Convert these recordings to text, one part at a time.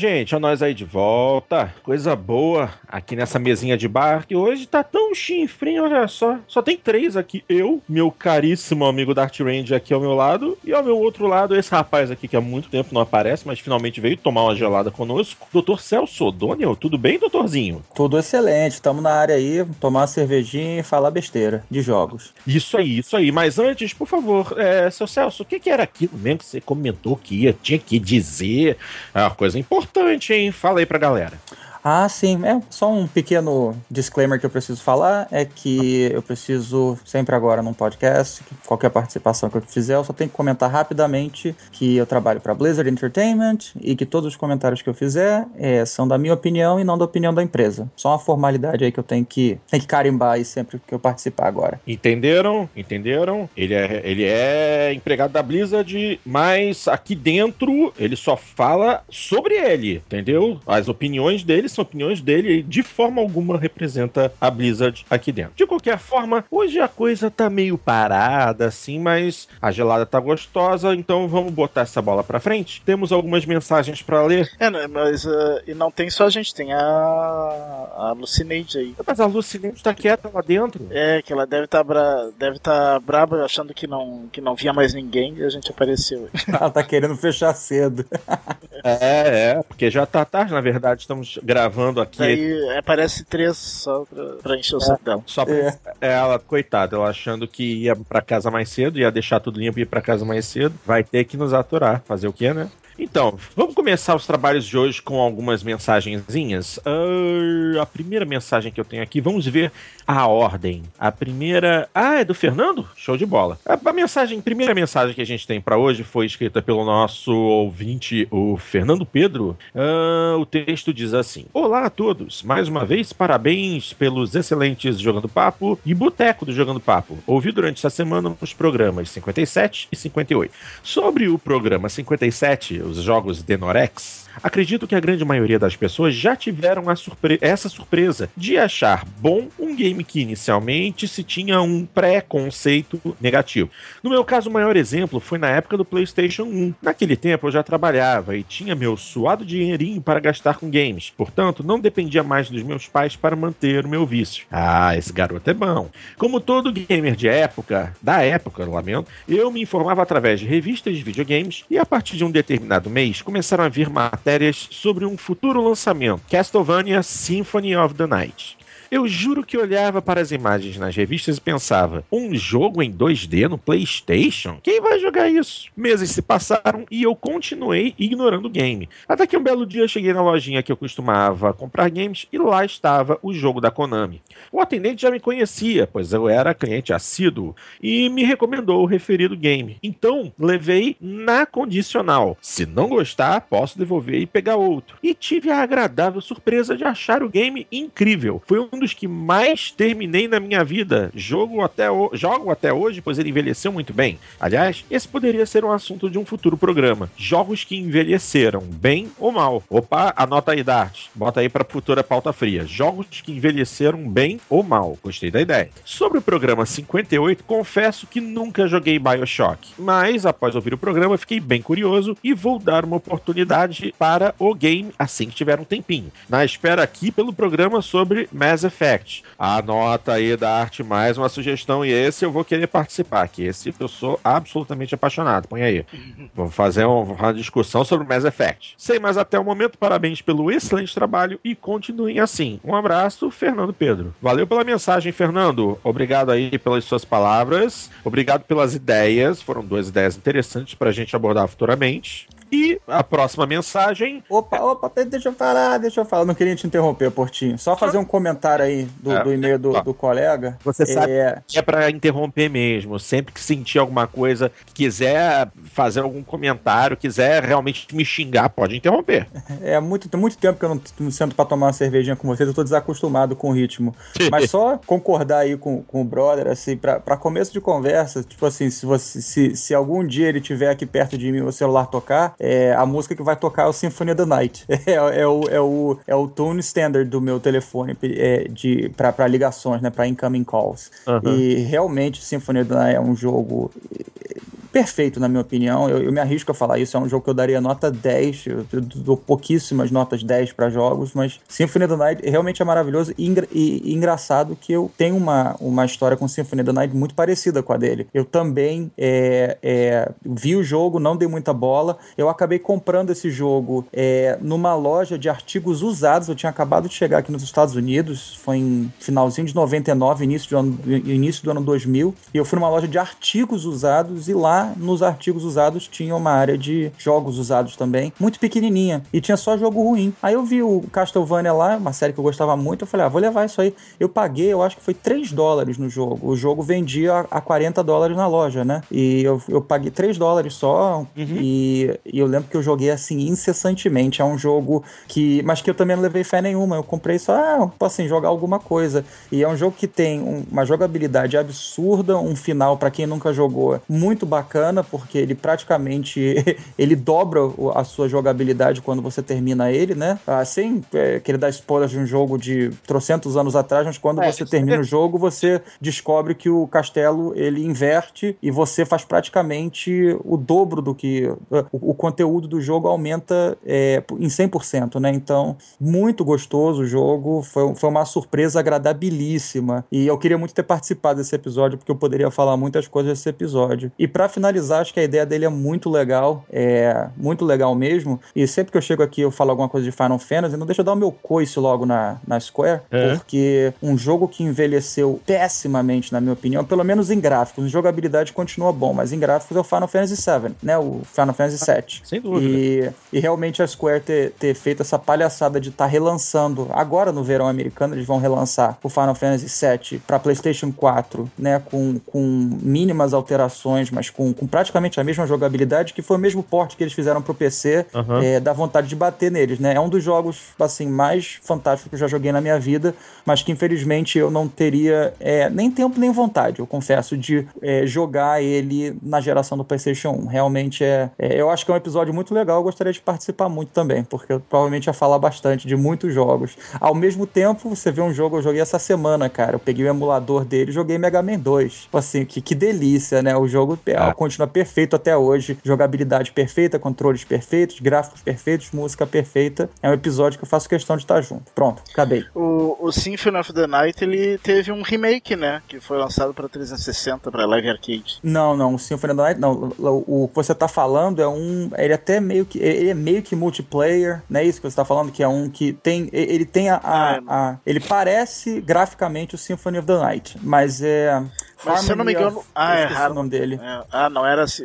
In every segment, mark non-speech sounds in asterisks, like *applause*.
Gente, olha nós aí de volta. Coisa boa aqui nessa mesinha de bar que hoje tá tão chinfrinho, olha só. Só tem três aqui. Eu, meu caríssimo amigo Dart Range aqui ao meu lado, e ao meu outro lado, esse rapaz aqui que há muito tempo não aparece, mas finalmente veio tomar uma gelada conosco. Doutor Celso Daniel, tudo bem, doutorzinho? Tudo excelente, estamos na área aí, tomar uma cervejinha e falar besteira de jogos. Isso aí, isso aí. Mas antes, por favor, é, seu Celso, o que, que era aquilo mesmo que você comentou que ia, tinha que dizer? É uma coisa importante importante, hein? Fala aí pra galera. Ah, sim. É só um pequeno disclaimer que eu preciso falar é que eu preciso sempre agora num podcast, qualquer participação que eu fizer, eu só tenho que comentar rapidamente que eu trabalho para Blizzard Entertainment e que todos os comentários que eu fizer é, são da minha opinião e não da opinião da empresa. Só uma formalidade aí que eu tenho que, tenho que carimbar aí sempre que eu participar agora. Entenderam? Entenderam? Ele é, ele é empregado da Blizzard, mas aqui dentro ele só fala sobre ele, entendeu? As opiniões dele são opiniões dele e de forma alguma representa a Blizzard aqui dentro. De qualquer forma, hoje a coisa tá meio parada assim, mas a gelada tá gostosa, então vamos botar essa bola pra frente. Temos algumas mensagens para ler. É, né, mas uh, e não tem só a gente, tem a, a Lucineide aí. Mas a Lucineide tá quieta lá dentro. É, que ela deve estar tá bra... deve tá braba achando que não, que não via mais ninguém e a gente apareceu. *laughs* ela tá querendo fechar cedo. *laughs* é, é, porque já tá tarde, na verdade, estamos gravando gravando aqui. Aí aparece três só pra, pra encher o é, saco dela. Só pra, é. ela, coitada, ela achando que ia pra casa mais cedo, ia deixar tudo limpo e ir pra casa mais cedo. Vai ter que nos aturar. Fazer o quê, né? Então, vamos começar os trabalhos de hoje com algumas mensagenzinhas. Uh, a primeira mensagem que eu tenho aqui, vamos ver a ordem. A primeira. Ah, é do Fernando? Show de bola. A, a mensagem, primeira mensagem que a gente tem para hoje foi escrita pelo nosso ouvinte, o Fernando Pedro. Uh, o texto diz assim: Olá a todos. Mais uma vez, parabéns pelos excelentes Jogando Papo e Boteco do Jogando Papo. Ouvi durante essa semana os programas 57 e 58. Sobre o programa 57, os jogos Denorex, acredito que a grande maioria das pessoas já tiveram surpre essa surpresa de achar bom um game que inicialmente se tinha um pré-conceito negativo. No meu caso, o maior exemplo foi na época do PlayStation 1. Naquele tempo eu já trabalhava e tinha meu suado dinheirinho para gastar com games, portanto, não dependia mais dos meus pais para manter o meu vício. Ah, esse garoto é bom. Como todo gamer de época, da época, lamento, eu me informava através de revistas de videogames e a partir de um determinado mês, começaram a vir matérias sobre um futuro lançamento, Castlevania Symphony of the Night. Eu juro que olhava para as imagens nas revistas e pensava: um jogo em 2D no PlayStation? Quem vai jogar isso? Meses se passaram e eu continuei ignorando o game. Até que um belo dia eu cheguei na lojinha que eu costumava comprar games e lá estava o jogo da Konami. O atendente já me conhecia, pois eu era cliente assíduo, e me recomendou o referido game. Então, levei na condicional. Se não gostar, posso devolver e pegar outro. E tive a agradável surpresa de achar o game incrível. Foi um dos que mais terminei na minha vida. Jogo até o... Jogo até hoje, pois ele envelheceu muito bem. Aliás, esse poderia ser um assunto de um futuro programa. Jogos que envelheceram, bem ou mal. Opa, anota aí, Dart. Bota aí para futura pauta fria. Jogos que envelheceram bem ou mal. Gostei da ideia. Sobre o programa 58, confesso que nunca joguei Bioshock. Mas, após ouvir o programa, fiquei bem curioso e vou dar uma oportunidade para o game assim que tiver um tempinho. Na espera aqui pelo programa sobre Mass Effect. Anota aí da arte mais uma sugestão e esse eu vou querer participar, que esse eu sou absolutamente apaixonado. Põe aí. Vamos fazer uma discussão sobre Mass Effect. Sem mais até o momento, parabéns pelo excelente trabalho e continuem assim. Um abraço, Fernando Pedro. Valeu pela mensagem, Fernando. Obrigado aí pelas suas palavras. Obrigado pelas ideias. Foram duas ideias interessantes para a gente abordar futuramente. E a próxima mensagem. Opa, opa, deixa eu falar, deixa eu falar. Não queria te interromper, Portinho. Só fazer um comentário aí do, é. do e-mail do, do, colega. Você sabe é... que é pra interromper mesmo. Sempre que sentir alguma coisa, quiser fazer algum comentário, quiser realmente me xingar, pode interromper. É muito, tem muito tempo que eu não, não sento pra tomar uma cervejinha com vocês, eu tô desacostumado com o ritmo. *laughs* Mas só concordar aí com, com o brother, assim, pra, pra começo de conversa, tipo assim, se, você, se, se algum dia ele tiver aqui perto de mim o celular tocar, é, a música que vai tocar é o Symphony of the Night. *laughs* É, é, o, é, o, é o tune standard do meu telefone é, de, pra, pra ligações, né? Pra incoming calls. Uhum. E realmente Symphony of the Night é um jogo perfeito, na minha opinião. Eu, eu, me arrisco a falar isso. É um jogo que eu daria nota 10. Eu, eu dou pouquíssimas notas 10 para jogos, mas Symphony of the Night realmente é maravilhoso e, e, e, engraçado que eu tenho uma, uma história com Symphony of the Night muito parecida com a dele. Eu também é, é, vi o jogo, não dei muita bola. Eu acabei comprando esse jogo é, numa loja de artigos usados. Eu tinha acabado de chegar aqui nos Estados Unidos, foi em finalzinho de 99, início do ano, início do ano 2000. E eu fui numa loja de artigos usados e lá nos artigos usados tinha uma área de jogos usados também, muito pequenininha, e tinha só jogo ruim. Aí eu vi o Castlevania lá, uma série que eu gostava muito, eu falei, ah, vou levar isso aí. Eu paguei, eu acho que foi 3 dólares no jogo. O jogo vendia a 40 dólares na loja, né? E eu, eu paguei 3 dólares só, uhum. e, e eu lembro que eu joguei assim incessantemente. É um jogo que. Mas que eu também não levei fé nenhuma. Eu comprei só, ah, assim, jogar alguma coisa. E é um jogo que tem uma jogabilidade absurda, um final, para quem nunca jogou, muito bacana bacana porque ele praticamente *laughs* ele dobra a sua jogabilidade quando você termina ele, né? Sem é, querer dar spoilers de um jogo de trocentos anos atrás, mas quando é, você termina é... o jogo, você descobre que o castelo ele inverte e você faz praticamente o dobro do que o, o conteúdo do jogo aumenta é, em 100%, né? Então, muito gostoso o jogo, foi, foi uma surpresa agradabilíssima e eu queria muito ter participado desse episódio porque eu poderia falar muitas coisas desse episódio. E para finalizar, acho que a ideia dele é muito legal, é muito legal mesmo. E sempre que eu chego aqui eu falo alguma coisa de Final Fantasy, não deixa eu dar o meu coice logo na, na Square, é. porque um jogo que envelheceu pessimamente, na minha opinião, pelo menos em gráficos, em jogabilidade continua bom, mas em gráficos é o Final Fantasy VII, né? O Final Fantasy VII. Ah, sem dúvida. E, e realmente a Square ter, ter feito essa palhaçada de estar tá relançando, agora no verão americano, eles vão relançar o Final Fantasy VII para PlayStation 4, né? Com, com mínimas alterações, mas com com, praticamente a mesma jogabilidade, que foi o mesmo porte que eles fizeram pro PC, uhum. é, dá vontade de bater neles, né? É um dos jogos, assim, mais fantásticos que eu já joguei na minha vida, mas que infelizmente eu não teria é, nem tempo nem vontade, eu confesso, de é, jogar ele na geração do PlayStation 1. Realmente é, é, Eu acho que é um episódio muito legal, eu gostaria de participar muito também, porque eu provavelmente ia falar bastante de muitos jogos. Ao mesmo tempo, você vê um jogo eu joguei essa semana, cara. Eu peguei o emulador dele e joguei Mega Man 2. Tipo assim, que, que delícia, né? O jogo é, é continua perfeito até hoje. Jogabilidade perfeita, controles perfeitos, gráficos perfeitos, música perfeita. É um episódio que eu faço questão de estar junto. Pronto, acabei. O, o Symphony of the Night ele teve um remake, né? Que foi lançado para 360, para Live Arcade. Não, não, o Symphony of the Night não. O, o que você tá falando é um. Ele é até meio que. Ele é meio que multiplayer, não é isso que você tá falando? Que é um que tem. Ele tem a. a, ah, a ele parece graficamente o Symphony of the Night, mas é. Mas se eu não me engano. Ah, é raro. o nome dele. É, ah, não era assim.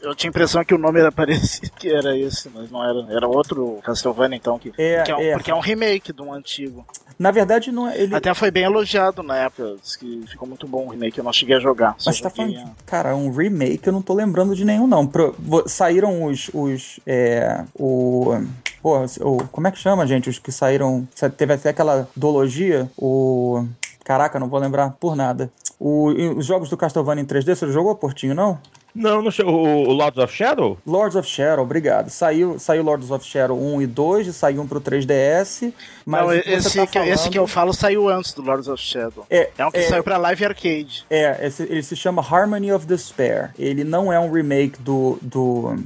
Eu tinha a impressão que o nome era *laughs* parecido, que era esse, mas não era. Era outro Castlevania, então. Que, é, porque, é um, é. porque é um remake de um antigo. Na verdade, não é. Ele... Até foi bem elogiado na época. Diz que ficou muito bom o remake. Eu não cheguei a jogar. Mas tá falando. A... Cara, um remake eu não tô lembrando de nenhum, não. Pro... Saíram os. os é, o. Pô, o, como é que chama, gente? Os que saíram. Teve até aquela duologia. O. Caraca, não vou lembrar por nada. O, os jogos do Castlevania em 3D, você jogou, Portinho, não? Não, não o, o Lords of Shadow? Lords of Shadow, obrigado. Saiu, saiu Lords of Shadow 1 e 2, e saiu um pro 3DS. Mas não, esse, tá que, falando... esse que eu falo saiu antes do Lords of Shadow. É, é um que é, saiu pra Live Arcade. É, esse, ele se chama Harmony of Despair. Ele não é um remake do. do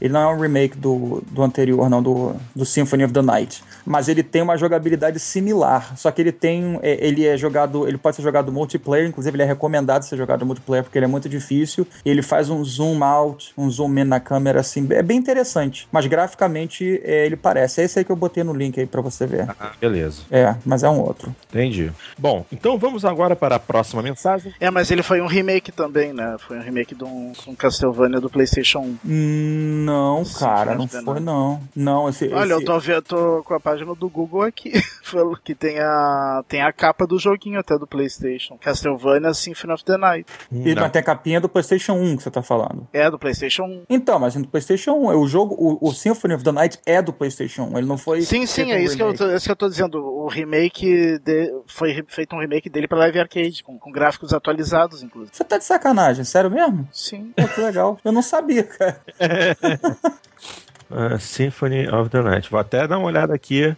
ele não é um remake do, do anterior, não, do, do Symphony of the Night. Mas ele tem uma jogabilidade similar. Só que ele tem. É, ele é jogado. Ele pode ser jogado multiplayer, inclusive ele é recomendado ser jogado multiplayer, porque ele é muito difícil. Ele faz um zoom out, um zoom in na câmera, assim. É bem interessante. Mas graficamente é, ele parece. É esse aí que eu botei no link aí pra você ver. Ah, beleza. É, mas é um outro. Entendi. Bom, então vamos agora para a próxima mensagem. É, mas ele foi um remake também, né? Foi um remake de um, um Castlevania do PlayStation 1. Hum, não, Sim, cara, não foi não. Não, esse, Olha, esse... eu tô vendo, com a página do Google aqui, *laughs* que tem a tem a capa do joguinho até do PlayStation, Castlevania Symphony of the Night. E não. até a capinha do PlayStation 1 que você tá falando. É do PlayStation 1. Então, mas no do PlayStation 1, o jogo o, o, Symphony of the Night é do PlayStation 1, ele não foi Sim, sim, é isso, que eu tô, é isso que eu tô dizendo, o remake de, foi feito um remake dele para Live Arcade com, com, gráficos atualizados inclusive. Você tá de sacanagem, sério mesmo? Sim. Pô, que legal. Eu não sabia, cara. *laughs* *laughs* uh, Symphony of the Night. Vou até dar uma olhada aqui.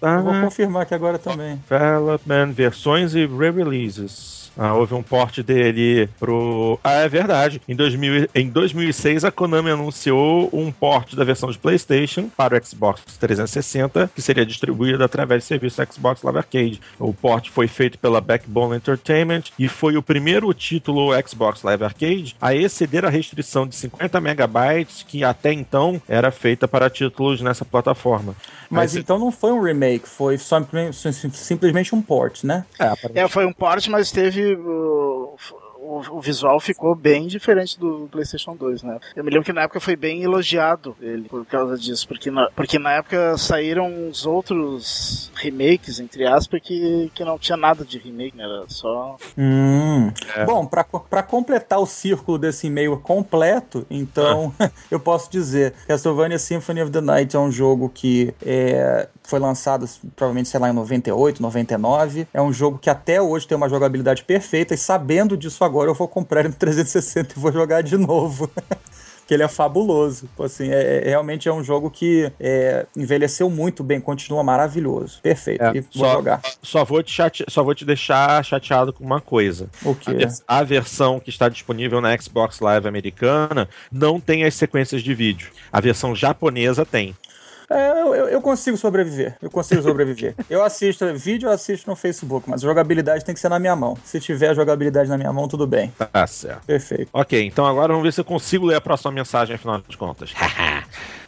Eu vou confirmar aqui agora também. Development, versões e re-releases. Ah, houve um port dele pro. Ah, é verdade. Em, 2000, em 2006, a Konami anunciou um port da versão de PlayStation para o Xbox 360, que seria distribuído através do serviço Xbox Live Arcade. O port foi feito pela Backbone Entertainment e foi o primeiro título Xbox Live Arcade a exceder a restrição de 50 megabytes que até então era feita para títulos nessa plataforma. Mas, Mas então não foi um remake, foi só, simplesmente um port, né? É, é foi um port, mas teve o, o, visual ficou bem diferente do PlayStation 2, né? Eu me lembro que na época foi bem elogiado ele por causa disso, porque na, porque na época saíram os outros remakes, entre aspas, que, que não tinha nada de remake, né? Era só. Hum. É. Bom, para completar o círculo desse e-mail completo, então ah. *laughs* eu posso dizer: Castlevania Symphony of the Night é um jogo que é, foi lançado provavelmente, sei lá, em 98, 99. É um jogo que até hoje tem uma jogabilidade perfeita, e sabendo disso agora, eu vou comprar ele no 360 e vou jogar de novo. *laughs* que ele é fabuloso. Assim, é, é, realmente é um jogo que é, envelheceu muito bem, continua maravilhoso. Perfeito. É, vou só, jogar. Só vou, te chate... só vou te deixar chateado com uma coisa. O quê? A, a versão que está disponível na Xbox Live americana não tem as sequências de vídeo. A versão japonesa tem. É, eu, eu, consigo sobreviver. Eu consigo sobreviver. eu assisto vídeo, eu assisto no Facebook, mas jogabilidade tem que ser na minha mão. Se tiver jogabilidade na minha mão, tudo bem. Tá certo. Perfeito. Ok, então agora vamos ver se eu consigo ler a próxima mensagem, afinal de contas. *laughs*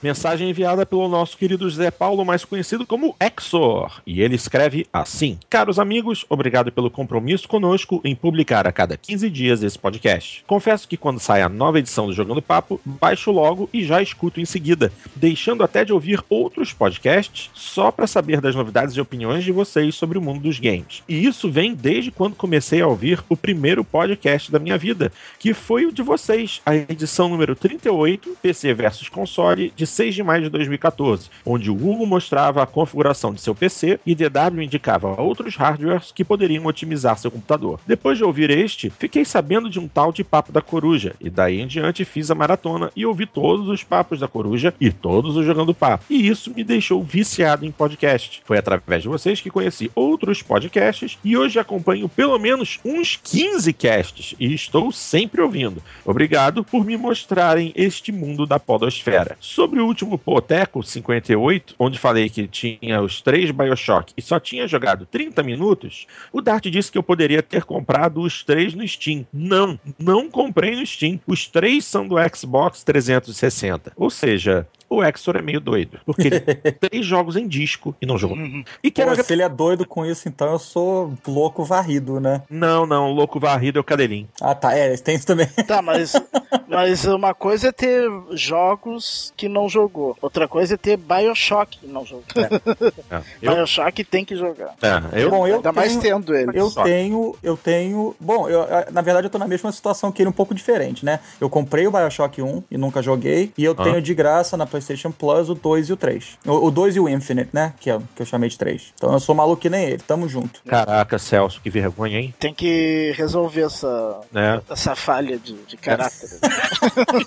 Mensagem enviada pelo nosso querido José Paulo, mais conhecido como Exor. E ele escreve assim: Caros amigos, obrigado pelo compromisso conosco em publicar a cada 15 dias esse podcast. Confesso que quando sai a nova edição do Jogando Papo, baixo logo e já escuto em seguida, deixando até de ouvir outros podcasts só para saber das novidades e opiniões de vocês sobre o mundo dos games. E isso vem desde quando comecei a ouvir o primeiro podcast da minha vida, que foi o de vocês, a edição número 38, PC versus console, de 6 de maio de 2014, onde o Hugo mostrava a configuração de seu PC e DW indicava outros hardwares que poderiam otimizar seu computador. Depois de ouvir este, fiquei sabendo de um tal de Papo da Coruja, e daí em diante fiz a maratona e ouvi todos os papos da Coruja e todos os Jogando Papo. E isso me deixou viciado em podcast. Foi através de vocês que conheci outros podcasts e hoje acompanho pelo menos uns 15 casts e estou sempre ouvindo. Obrigado por me mostrarem este mundo da podosfera. Sobre último Poteco 58, onde falei que tinha os três Bioshock e só tinha jogado 30 minutos, o Dart disse que eu poderia ter comprado os três no Steam. Não, não comprei no Steam. Os três são do Xbox 360. Ou seja, o Exor é meio doido. Porque ele tem *laughs* três jogos em disco e não jogou. Uhum. E Pô, se ele é doido com isso, então eu sou louco varrido, né? Não, não, louco varrido é o Cadelinho. Ah, tá, é, tem isso também. Tá, mas, *laughs* mas uma coisa é ter jogos que não jogou. Outra coisa é ter Bioshock que não jogou. É. É. *laughs* Bioshock tem que jogar. É, eu, Bom, eu Ainda tenho, mais tendo ele. Eu tenho, eu tenho. Bom, eu, na verdade eu tô na mesma situação que ele, um pouco diferente, né? Eu comprei o Bioshock 1 e nunca joguei. E eu ah. tenho de graça na PlayStation Plus o 2 e o 3. O, o 2 e o Infinite, né? Que, é, que eu chamei de 3. Então eu sou maluco que nem ele. Tamo junto. Caraca, Celso, que vergonha, hein? Tem que resolver essa, é. essa falha de, de caráter.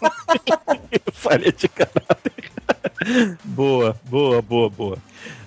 *laughs* falha de caráter. boa, boa, boa, boa.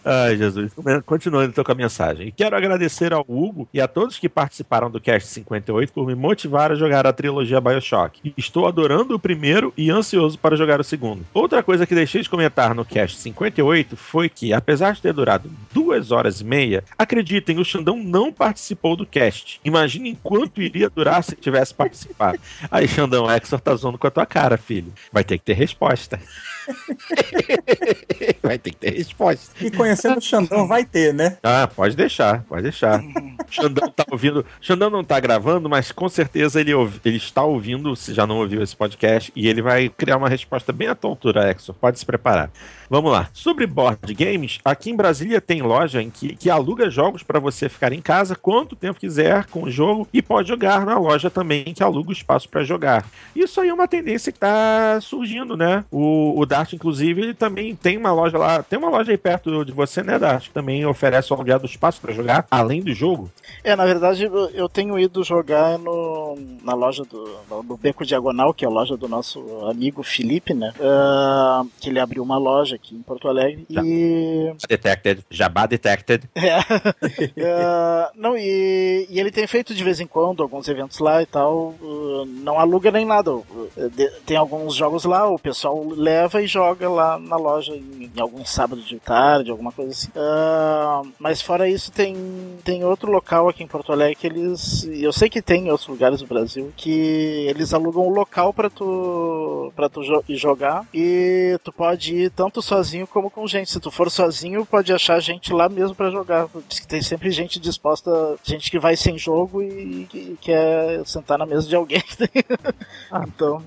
Ai, Jesus. Continuando então com a mensagem. E quero agradecer ao Hugo e a todos que participaram do Cast 58 por me motivar a jogar a trilogia Bioshock. Estou adorando o primeiro e ansioso para jogar o segundo. Outra coisa que deixei de comentar no Cast 58 foi que, apesar de ter durado duas horas e meia, acreditem, o Xandão não participou do cast. Imaginem quanto iria durar se tivesse participado. Aí, Xandão, Exor tá zoando com a tua cara, filho. Vai ter que ter resposta. *laughs* *laughs* vai ter que ter resposta. E conhecendo o Xandão, vai ter, né? Ah, pode deixar, pode deixar. Xandão tá ouvindo. Xandão não tá gravando, mas com certeza ele, ouvi, ele está ouvindo, se já não ouviu esse podcast, e ele vai criar uma resposta bem à tua altura, Exo. Pode se preparar. Vamos lá. Sobre board games, aqui em Brasília tem loja em que, que aluga jogos para você ficar em casa quanto tempo quiser com o jogo e pode jogar na loja também que aluga o espaço para jogar. Isso aí é uma tendência que tá surgindo, né? O, o Dart, inclusive, ele também tem uma loja lá, tem uma loja aí perto de você, né, Dart? Que também oferece o aluguel do espaço para jogar, além do jogo. É, na verdade, eu tenho ido jogar no, na loja do no Beco Diagonal, que é a loja do nosso amigo Felipe, né? Uh, que ele abriu uma loja aqui em Porto Alegre. Já. E. Detected. Jabá detected. *laughs* É. uh, não, e, e, ele tem feito de vez em quando alguns eventos lá e tal. Uh, não aluga nem nada. De, tem alguns jogos lá, o pessoal leva e joga lá na loja em, em algum sábado de tarde, alguma coisa assim. mas fora isso, tem, tem outro local aqui em Porto Alegre que eles. Eu sei que tem em outros lugares do Brasil que eles alugam um local para tu para tu jo jogar e tu pode ir tanto sozinho como com gente. Se tu for sozinho, pode achar gente lá mesmo para jogar. Tem sempre gente disposta, gente que vai sem jogo e que quer sentar na mesa de alguém. *laughs* ah. Então,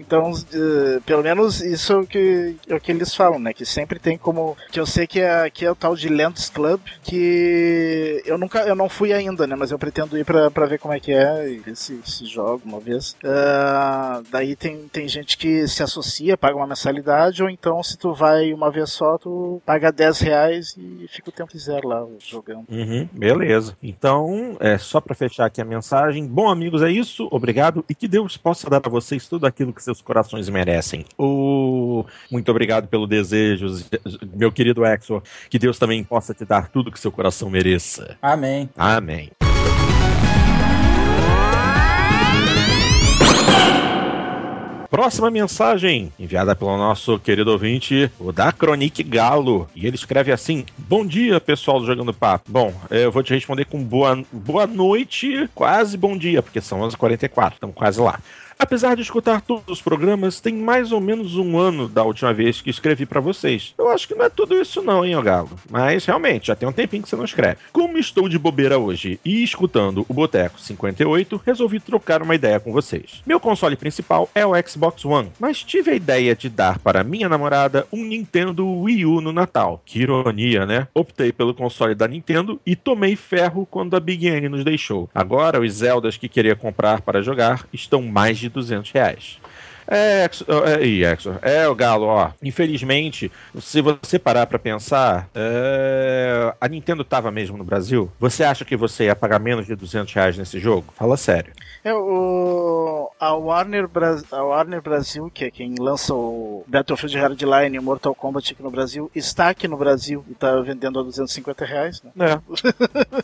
então uh, pelo menos isso é o que é o que eles falam, né? Que sempre tem como que eu sei que é que é o tal de Lands Club que eu nunca eu não fui ainda, né? Mas eu pretendo ir para ver como é que é e ver se, se joga uma vez. Uh, daí tem, tem gente que se associa, paga uma mensalidade, ou então se tu vai uma vez só, tu paga 10 reais e fica o tempo que quiser lá jogando. Uhum, beleza. Então, é só para fechar aqui a mensagem. Bom, amigos, é isso. Obrigado e que Deus possa dar a vocês tudo aquilo que seus corações merecem. Oh, muito obrigado pelo desejo, meu querido Exor. Que Deus também possa te dar tudo que seu coração mereça. Amém. Amém. Próxima mensagem, enviada pelo nosso querido ouvinte, o da Cronique Galo. E ele escreve assim: Bom dia, pessoal do Jogando Papo. Bom, eu vou te responder com boa, boa noite, quase bom dia, porque são 11h44, estamos quase lá. Apesar de escutar todos os programas, tem mais ou menos um ano da última vez que escrevi para vocês. Eu acho que não é tudo isso não, hein, Galo? Mas realmente, já tem um tempinho que você não escreve. Como estou de bobeira hoje e escutando o Boteco 58, resolvi trocar uma ideia com vocês. Meu console principal é o Xbox One, mas tive a ideia de dar para minha namorada um Nintendo Wii U no Natal. Que ironia, né? Optei pelo console da Nintendo e tomei ferro quando a Big N nos deixou. Agora, os Zeldas que queria comprar para jogar estão mais de de 200 reais. É, é, é, o Galo, ó. Infelizmente, se você parar para pensar, é, a Nintendo tava mesmo no Brasil. Você acha que você ia pagar menos de 200 reais nesse jogo? Fala sério. É, o, a, Warner a Warner Brasil, que é quem lança o Battlefield Hardline e o Mortal Kombat aqui no Brasil, está aqui no Brasil e está vendendo a 250 reais. Né? É. ou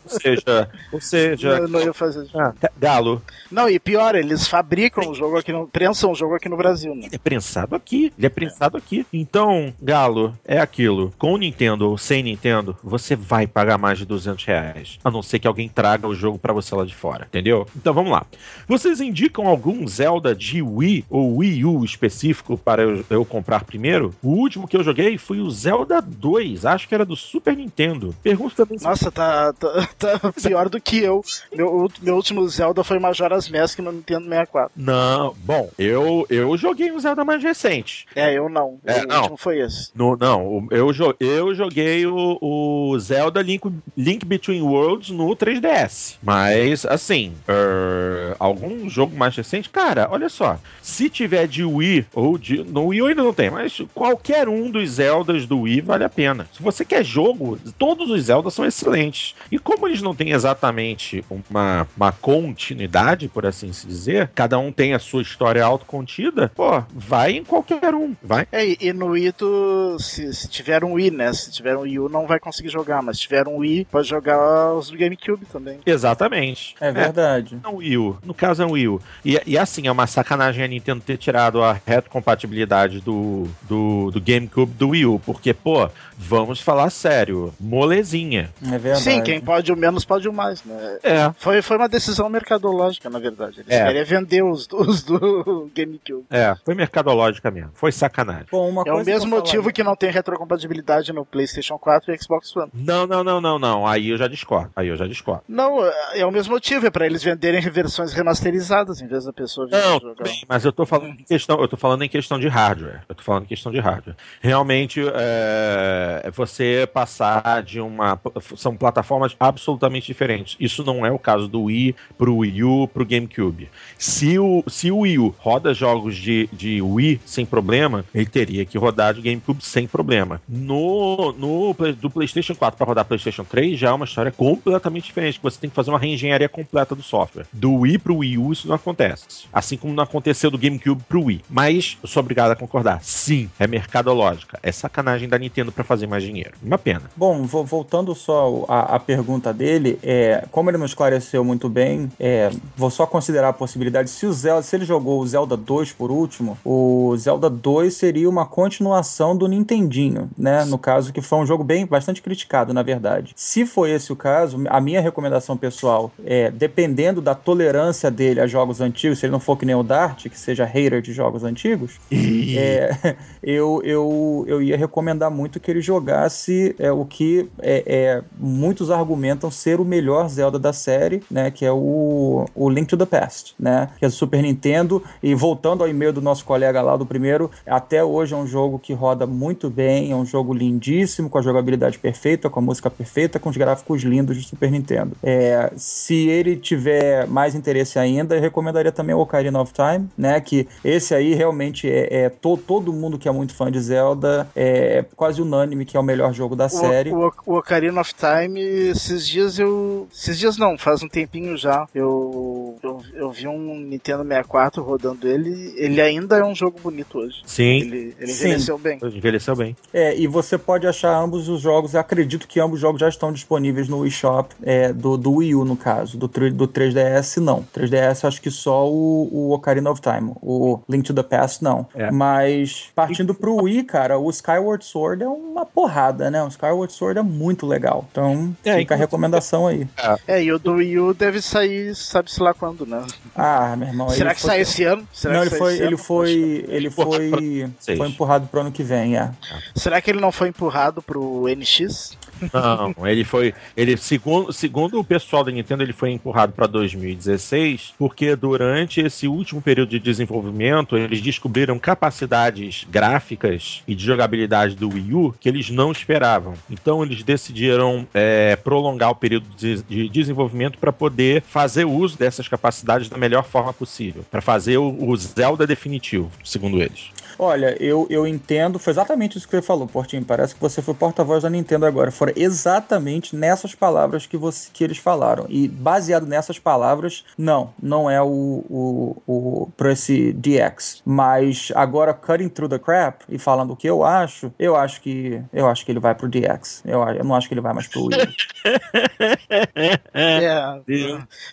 seja, ou seja. *laughs* Não, não ia fazer. Ah, Galo. Não, e pior, eles fabricam o jogo aqui no. prensam o jogo aqui no no Brasil, né? Ele é prensado aqui. Ele é prensado é. aqui. Então, Galo, é aquilo. Com Nintendo ou sem Nintendo, você vai pagar mais de 200 reais. A não ser que alguém traga o jogo para você lá de fora. Entendeu? Então vamos lá. Vocês indicam algum Zelda de Wii ou Wii U específico para eu, eu comprar primeiro? O último que eu joguei foi o Zelda 2. Acho que era do Super Nintendo. Pergunta também. Nossa, tá, tá, tá pior do que eu. Meu, meu último Zelda foi Majora's Mask no Nintendo 64. Não, bom, eu, eu eu joguei um Zelda mais recente. É, eu não. É, o não. último foi esse. No, não, eu, eu joguei o, o Zelda Link, Link Between Worlds no 3DS. Mas, assim, uh, algum jogo mais recente? Cara, olha só. Se tiver de Wii, ou de. No Wii ainda não tem, mas qualquer um dos Zeldas do Wii vale a pena. Se você quer jogo, todos os Zeldas são excelentes. E como eles não têm exatamente uma, uma continuidade, por assim se dizer, cada um tem a sua história autocontida vida, pô, vai em qualquer um, vai. É, e no tu, se, se tiver um Wii, né, se tiver um Wii U não vai conseguir jogar, mas se tiver um Wii, pode jogar os do GameCube também. Exatamente. É verdade. É, um Wii U, no caso é um Wii U. E, e assim, é uma sacanagem a Nintendo ter tirado a retrocompatibilidade do, do, do GameCube do Wii U, porque, pô, vamos falar sério, molezinha. É verdade. Sim, quem pode o menos pode o mais, né? É. Foi, foi uma decisão mercadológica, na verdade. Eles é. querem vender os, os do *laughs* GameCube. É, foi mercadológica mesmo. Foi sacanagem. Bom, é o mesmo motivo que não tem retrocompatibilidade no PlayStation 4 e Xbox One. Não, não, não, não, não. Aí eu já discordo. Aí eu já discordo. Não, é o mesmo motivo, é para eles venderem versões remasterizadas em vez da pessoa Não, bem, mas eu tô falando em questão, eu tô falando em questão de hardware. Eu tô falando em questão de hardware. Realmente, é, você passar de uma. São plataformas absolutamente diferentes. Isso não é o caso do Wii pro Wii U, pro GameCube. Se o, se o Wii U roda jogos de, de Wii sem problema, ele teria que rodar de GameCube sem problema. No, no do PlayStation 4 para rodar PlayStation 3 já é uma história completamente diferente. Você tem que fazer uma reengenharia completa do software. Do Wii pro Wii U isso não acontece. Assim como não aconteceu do GameCube pro Wii. Mas eu sou obrigado a concordar. Sim, é mercadológica. É sacanagem da Nintendo para fazer mais dinheiro. Uma pena. Bom, voltando só à, pergunta dele, é, como ele não esclareceu muito bem, é, vou só considerar a possibilidade. Se o Zelda, se ele jogou o Zelda 2 por último, o Zelda 2 seria uma continuação do Nintendinho, né? No caso, que foi um jogo bem bastante criticado, na verdade. Se foi esse o caso, a minha recomendação pessoal é, dependendo da tolerância dele a jogos antigos, se ele não for que nem o Dart, que seja hater de jogos antigos, *laughs* é, eu, eu, eu ia recomendar muito que ele jogasse é, o que é, é, muitos argumentam ser o melhor Zelda da série, né? Que é o, o Link to the Past, né? Que é do Super Nintendo. E voltando ao e-mail do nosso colega lá do primeiro, até hoje é um jogo que roda muito bem, é um jogo lindíssimo, com a jogabilidade perfeita, com a música perfeita, com os gráficos lindos do Super Nintendo. É, se ele tiver mais interesse ainda, eu recomendaria também o Ocarina of Time, né? Que esse aí realmente é, é to, todo mundo que é muito fã de Zelda é quase unânime que é o melhor jogo da o, série. O, o, Ocarina of Time, esses dias eu. Esses dias não, faz um tempinho já. Eu, eu, eu vi um Nintendo 64 rodando ele. Ele ainda é um jogo bonito hoje. Sim. Ele, ele envelheceu Sim. bem. Envelheceu bem. É, e você pode achar ambos os jogos. Eu acredito que ambos os jogos já estão disponíveis no eShop é, do, do Wii U, no caso. Do, do 3DS, não. 3DS, acho que só o, o Ocarina of Time. O Link to the Past, não. É. Mas partindo pro Wii, cara, o Skyward Sword é uma porrada, né? O Skyward Sword é muito legal. Então, é, fica a recomendação aí. É. é, e o do Wii U deve sair, sabe-se lá quando, né? Ah, meu irmão. Será que foi... sai esse ano? Será não, ele foi, ele foi, ele foi, foi empurrado pro ano que vem, é. Será que ele não foi empurrado pro NX? Não, ele foi. Ele, segundo, segundo o pessoal da Nintendo, ele foi empurrado para 2016, porque durante esse último período de desenvolvimento, eles descobriram capacidades gráficas e de jogabilidade do Wii U que eles não esperavam. Então eles decidiram é, prolongar o período de, de desenvolvimento para poder fazer uso dessas capacidades da melhor forma possível, para fazer o, o Zelda definitivo, segundo eles. Olha, eu, eu entendo, foi exatamente isso que você falou, Portinho. Parece que você foi porta-voz da Nintendo agora. Foram exatamente nessas palavras que, você, que eles falaram. E baseado nessas palavras, não, não é o, o, o pro esse DX. Mas agora, cutting through the crap e falando o que eu acho, eu acho que eu acho que ele vai pro DX. Eu, eu não acho que ele vai mais pro Wii. *laughs* é,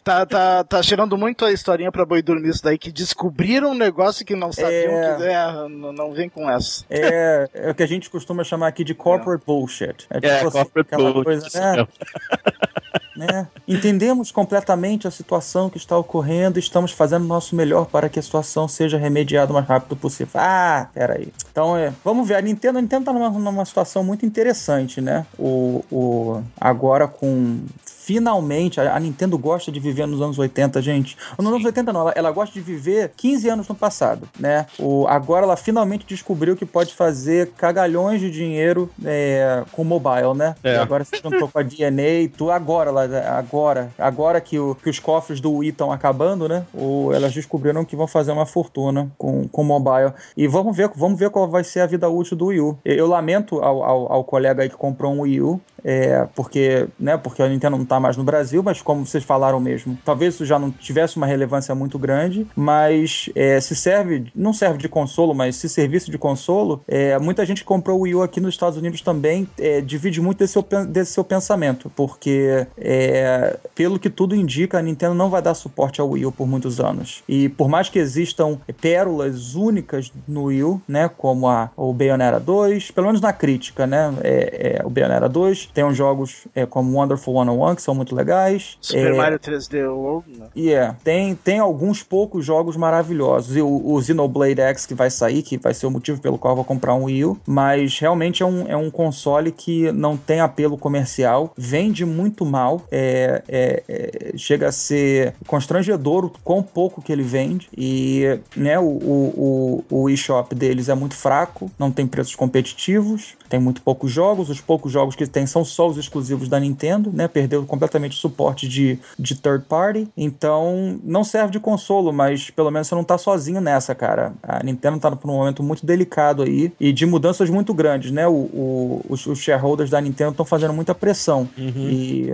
tá, tá, tá cheirando muito a historinha pra boi dormir isso daí, que descobriram um negócio que não sabiam é... que. É, não, não vem com essa. É, é o que a gente costuma chamar aqui de corporate bullshit. É, tipo é assim, corporate bullshit. Coisa, né? *laughs* né? Entendemos completamente a situação que está ocorrendo e estamos fazendo o nosso melhor para que a situação seja remediada o mais rápido possível. Ah, peraí. Então, é, vamos ver. A Nintendo, a Nintendo tá numa, numa situação muito interessante, né? O, o, agora com finalmente, a, a, Nintendo gosta de viver nos anos 80, gente. Nos anos 80 não, ela, ela, gosta de viver 15 anos no passado, né? O, agora ela finalmente descobriu que pode fazer cagalhões de dinheiro é, com mobile, né? É. agora se juntou com a DNA e tudo. Agora, agora, agora que, o, que os cofres do Wii estão acabando, né? O, elas descobriram que vão fazer uma fortuna com, com mobile. E vamos ver, vamos ver qual vai ser a vida útil do Wii U. Eu lamento ao, ao, ao colega aí que comprou um Wii U, é, porque, né, porque a Nintendo não está mais no Brasil, mas como vocês falaram mesmo, talvez isso já não tivesse uma relevância muito grande, mas é, se serve, não serve de consolo, mas se serviço de consolo, é, muita gente comprou o Wii U aqui nos Estados Unidos também é, divide muito desse seu, desse seu pensamento, porque é, pelo que tudo indica, a Nintendo não vai dar suporte ao Wii U por muitos anos. E por mais que existam pérolas únicas no Wii U, né, como a, o Bayonetta 2, pelo menos na crítica, né, é, é o Bayonetta 2, tem uns jogos como Wonderful 101, que que são muito legais. Super é, Mario 3D World, né? E yeah, é, tem, tem alguns poucos jogos maravilhosos. E o, o Xenoblade X que vai sair, que vai ser o motivo pelo qual eu vou comprar um Wii U, mas realmente é um, é um console que não tem apelo comercial, vende muito mal, é, é, é chega a ser constrangedor o quão pouco que ele vende. E né, o, o, o, o eShop deles é muito fraco, não tem preços competitivos, tem muito poucos jogos, os poucos jogos que tem são só os exclusivos da Nintendo, né? Perdeu completamente o suporte de, de third party, então não serve de consolo, mas pelo menos você não tá sozinho nessa, cara. A Nintendo tá num momento muito delicado aí e de mudanças muito grandes, né? O, o os, os shareholders da Nintendo estão fazendo muita pressão. Uhum. E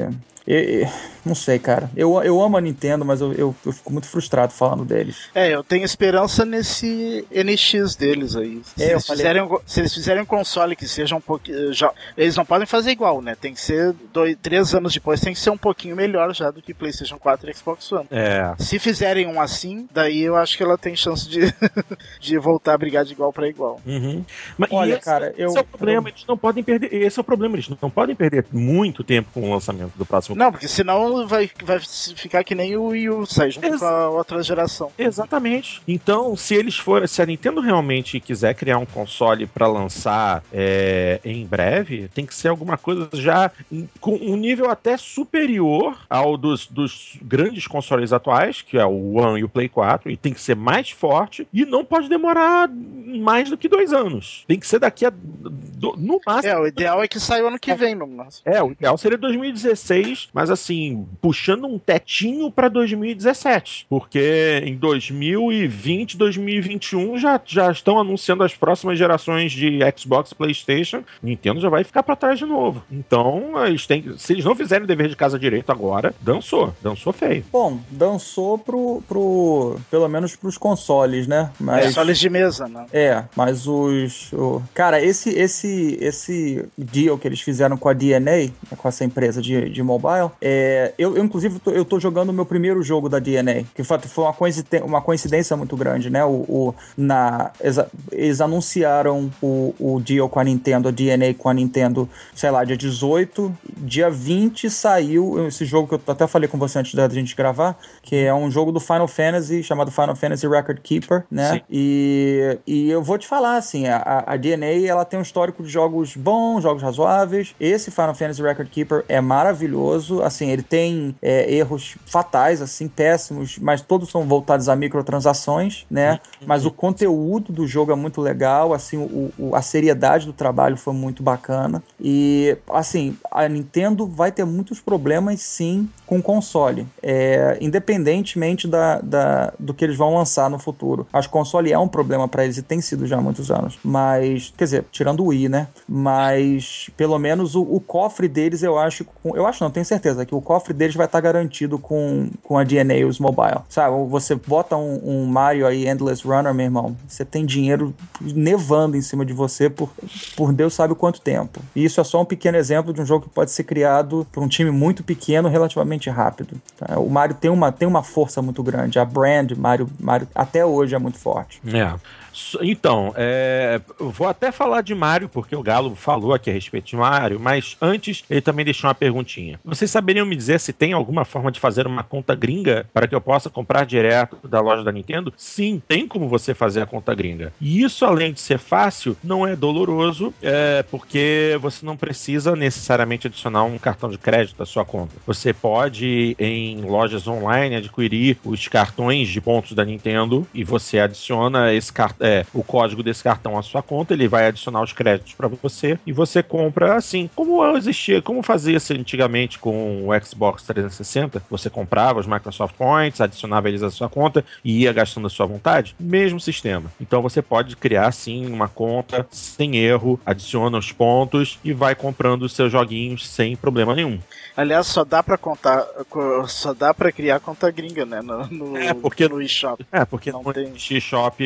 não sei, cara. Eu, eu amo a Nintendo, mas eu, eu, eu, fico muito frustrado falando deles. É, eu tenho esperança nesse NX deles aí. Se, é, eles, falei... fizerem, se eles fizerem um console que seja um pouquinho. Já, eles não podem fazer igual, né? Tem que ser dois, três anos depois, tem que ser um pouquinho melhor já do que PlayStation 4 e Xbox One. É. Se fizerem um assim, daí eu acho que ela tem chance de, *laughs* de voltar a brigar de igual para igual. Uhum. Mas, Olha, esse, cara, eu. Esse é o problema, eu... eles não podem perder. Esse é o problema, eles não podem perder muito tempo com o lançamento do próximo não, porque senão vai, vai ficar que nem o Wii U, sai junto Ex com a outra geração. Exatamente. Então, se eles forem, se a Nintendo realmente quiser criar um console para lançar é, em breve, tem que ser alguma coisa já com um nível até superior ao dos, dos grandes consoles atuais, que é o One e o Play 4, e tem que ser mais forte e não pode demorar mais do que dois anos. Tem que ser daqui a do, no máximo. É, o ideal é que saia ano que vem, no máximo. É, o ideal seria 2016, mas assim, puxando um tetinho para 2017, porque em 2020, 2021 já, já estão anunciando as próximas gerações de Xbox, PlayStation, Nintendo já vai ficar para trás de novo. Então, eles têm, se eles não fizerem o dever de casa direito agora, dançou, dançou feio. Bom, dançou pro, pro pelo menos pros consoles, né? Mas consoles de mesa, né? É, mas os o... cara, esse esse esse deal que eles fizeram com a DNA, né, com essa empresa de, de mobile, é, eu, eu, inclusive, tô, eu tô jogando o meu primeiro jogo da DNA, que foi, uma, coincidência, uma coincidência muito grande, né? O, o na, eles, eles anunciaram o, o deal com a Nintendo, a DNA com a Nintendo, sei lá, dia 18. Dia 20 saiu esse jogo que eu até falei com você antes da gente gravar, que é um jogo do Final Fantasy, chamado Final Fantasy Record Keeper, né? E, e eu vou te falar, assim, a, a DNA, ela tem um histórico de jogos bons, jogos razoáveis. Esse Final Fantasy Record Keeper é maravilhoso, assim, ele tem é, erros fatais, assim, péssimos, mas todos são voltados a microtransações, né? Uhum. Mas o conteúdo do jogo é muito legal, assim, o, o, a seriedade do trabalho foi muito bacana. E, assim, a Nintendo vai ter muitos problemas, sim, com o console, é, independentemente da, da, do que eles vão lançar no futuro. Acho que o console é um problema para eles e tem sido já há muitos anos. Mas, quer dizer, tirando o Wii, né? Mas, pelo menos, o, o cofre deles, eu acho, eu acho não, tenho certeza, que o cofre deles vai estar garantido com, com a DNA os mobile. Sabe, você bota um, um, Mario aí, Endless Runner, meu irmão, você tem dinheiro nevando em cima de você por, por Deus sabe quanto tempo. E isso é só um pequeno exemplo de um jogo que pode ser criado por um time muito pequeno, relativamente rápido. Tá? O Mario tem uma, tem uma força muito grande. A brand Mario, Mario até hoje é muito forte. É. Então, é, vou até falar de Mario, porque o Galo falou aqui a respeito de Mario, mas antes ele também deixou uma perguntinha. Vocês saberiam me dizer se tem alguma forma de fazer uma conta gringa para que eu possa comprar direto da loja da Nintendo? Sim, tem como você fazer a conta gringa. E isso, além de ser fácil, não é doloroso, é, porque você não precisa necessariamente adicionar um cartão de crédito à sua conta. Você pode, em lojas online, adquirir os cartões de pontos da Nintendo e você adiciona esse cartão é, o código desse cartão à sua conta, ele vai adicionar os créditos para você e você compra assim, como existia, como fazia-se antigamente com o Xbox 360, você comprava os Microsoft Points, adicionava eles à sua conta e ia gastando a sua vontade, mesmo sistema. Então você pode criar sim uma conta sem erro, adiciona os pontos e vai comprando os seus joguinhos sem problema nenhum. Aliás, só dá para contar, só dá para criar conta gringa, né, no, no, é porque no eShop. É, porque não no tem... eShop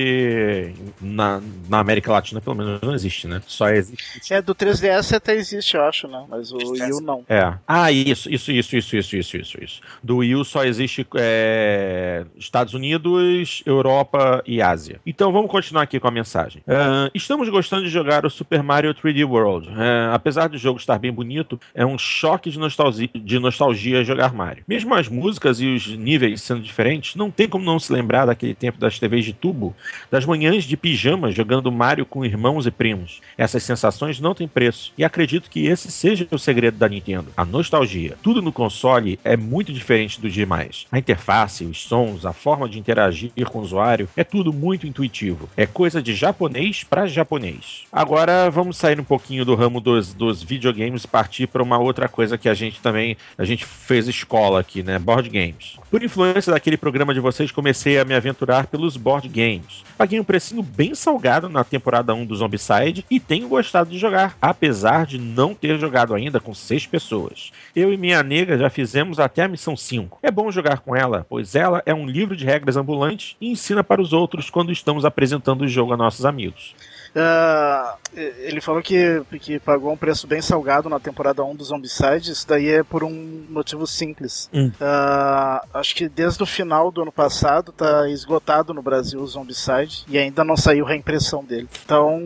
porque na, na América Latina, pelo menos, não existe, né? Só existe. É, do 3DS até existe, eu acho, né? Mas o Wii U não. É. Ah, isso, isso, isso, isso, isso, isso, isso, isso. Do Wii U só existe é, Estados Unidos, Europa e Ásia. Então vamos continuar aqui com a mensagem. Uh, estamos gostando de jogar o Super Mario 3D World. Uh, apesar do jogo estar bem bonito, é um choque de nostalgia, de nostalgia jogar Mario. Mesmo as músicas e os níveis sendo diferentes, não tem como não se lembrar daquele tempo das TVs de tubo, das manhãs de pijama jogando Mario com irmãos e primos. Essas sensações não têm preço, e acredito que esse seja o segredo da Nintendo, a nostalgia. Tudo no console é muito diferente do demais. A interface, os sons, a forma de interagir com o usuário, é tudo muito intuitivo. É coisa de japonês para japonês. Agora vamos sair um pouquinho do ramo dos, dos videogames e partir para uma outra coisa que a gente também a gente fez escola aqui, né? Board games. Por influência daquele programa de vocês, comecei a me aventurar pelos board games. Paguei um precinho bem salgado na temporada 1 do Zombicide e tenho gostado de jogar, apesar de não ter jogado ainda com seis pessoas. Eu e minha nega já fizemos até a missão 5. É bom jogar com ela, pois ela é um livro de regras ambulante e ensina para os outros quando estamos apresentando o jogo a nossos amigos. Uh, ele falou que, que pagou um preço bem salgado na temporada 1 do Zombicide. Isso daí é por um motivo simples. Hum. Uh, acho que desde o final do ano passado tá esgotado no Brasil o Zombicide e ainda não saiu reimpressão dele. Então,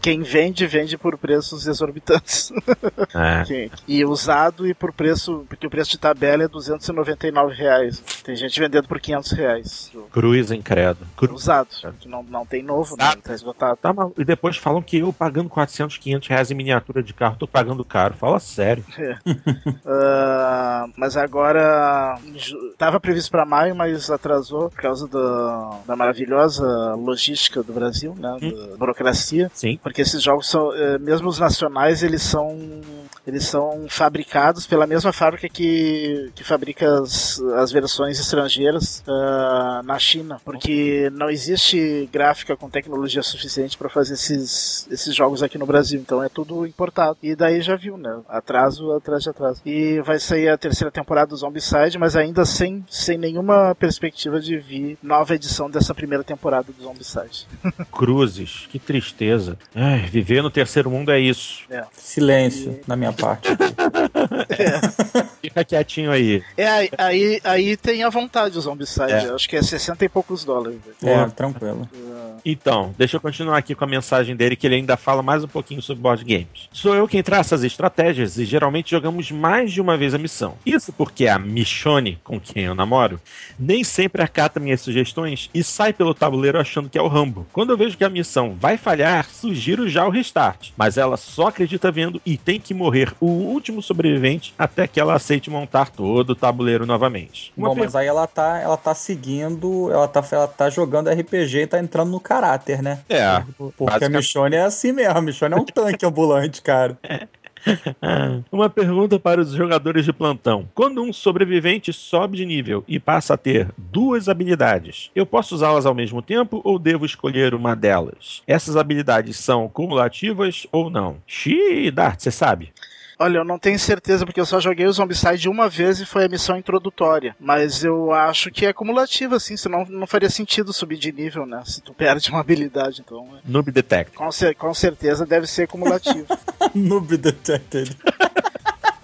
quem vende, vende por preços exorbitantes. *laughs* É. e usado e por preço, porque o preço de tabela é 299 reais. Tem gente vendendo por 500 reais. Cruz incrédulo. Cru... Usado. Não, não tem novo, né? Tá esgotado. Tá, e depois falam que eu pagando 400, 500 reais em miniatura de carro, tô pagando caro. Fala sério. É. uh, mas agora estava previsto para maio, mas atrasou por causa do, da maravilhosa logística do Brasil, né? Hum. Da burocracia. Sim. Porque esses jogos são, eh, mesmo os nacionais, eles são eles são fabricados pela mesma fábrica que, que fabrica as, as versões estrangeiras uh, na China, porque não existe gráfica com tecnologia suficiente para fazer esses, esses jogos aqui no Brasil, então é tudo importado. E daí já viu, né? Atraso atrás de atraso. E vai sair a terceira temporada do Zombicide, mas ainda sem, sem nenhuma perspectiva de vir nova edição dessa primeira temporada do Zombicide. *laughs* Cruzes, que tristeza. Ai, viver no terceiro mundo é isso. É. Silêncio e... na minha parte. *laughs* É. Fica quietinho aí. É, aí, aí tem a vontade o Zombicide. É. Acho que é 60 e poucos dólares. É, tranquilo. É. Então, deixa eu continuar aqui com a mensagem dele, que ele ainda fala mais um pouquinho sobre board games. Sou eu quem traça as estratégias e geralmente jogamos mais de uma vez a missão. Isso porque a Michone, com quem eu namoro, nem sempre acata minhas sugestões e sai pelo tabuleiro achando que é o Rambo. Quando eu vejo que a missão vai falhar, sugiro já o restart. Mas ela só acredita vendo e tem que morrer o último sobrevivente até que ela aceite montar todo o tabuleiro novamente. Uma Bom, per... mas aí ela tá, ela tá seguindo, ela tá, ela tá jogando RPG e tá entrando no caráter, né? É. Porque a Michonne é assim mesmo, a Michonne é um tanque ambulante, cara. *laughs* Uma pergunta para os jogadores de plantão. Quando um sobrevivente sobe de nível e passa a ter duas habilidades, eu posso usá-las ao mesmo tempo ou devo escolher uma delas? Essas habilidades são cumulativas ou não? Xiii, Dart, você sabe? Olha, eu não tenho certeza porque eu só joguei o Zombicide uma vez e foi a missão introdutória. Mas eu acho que é cumulativa, assim, senão não faria sentido subir de nível, né? Se tu perde uma habilidade, então. É. Noob Detect. Com, com certeza deve ser cumulativo. *laughs* Noob Detected.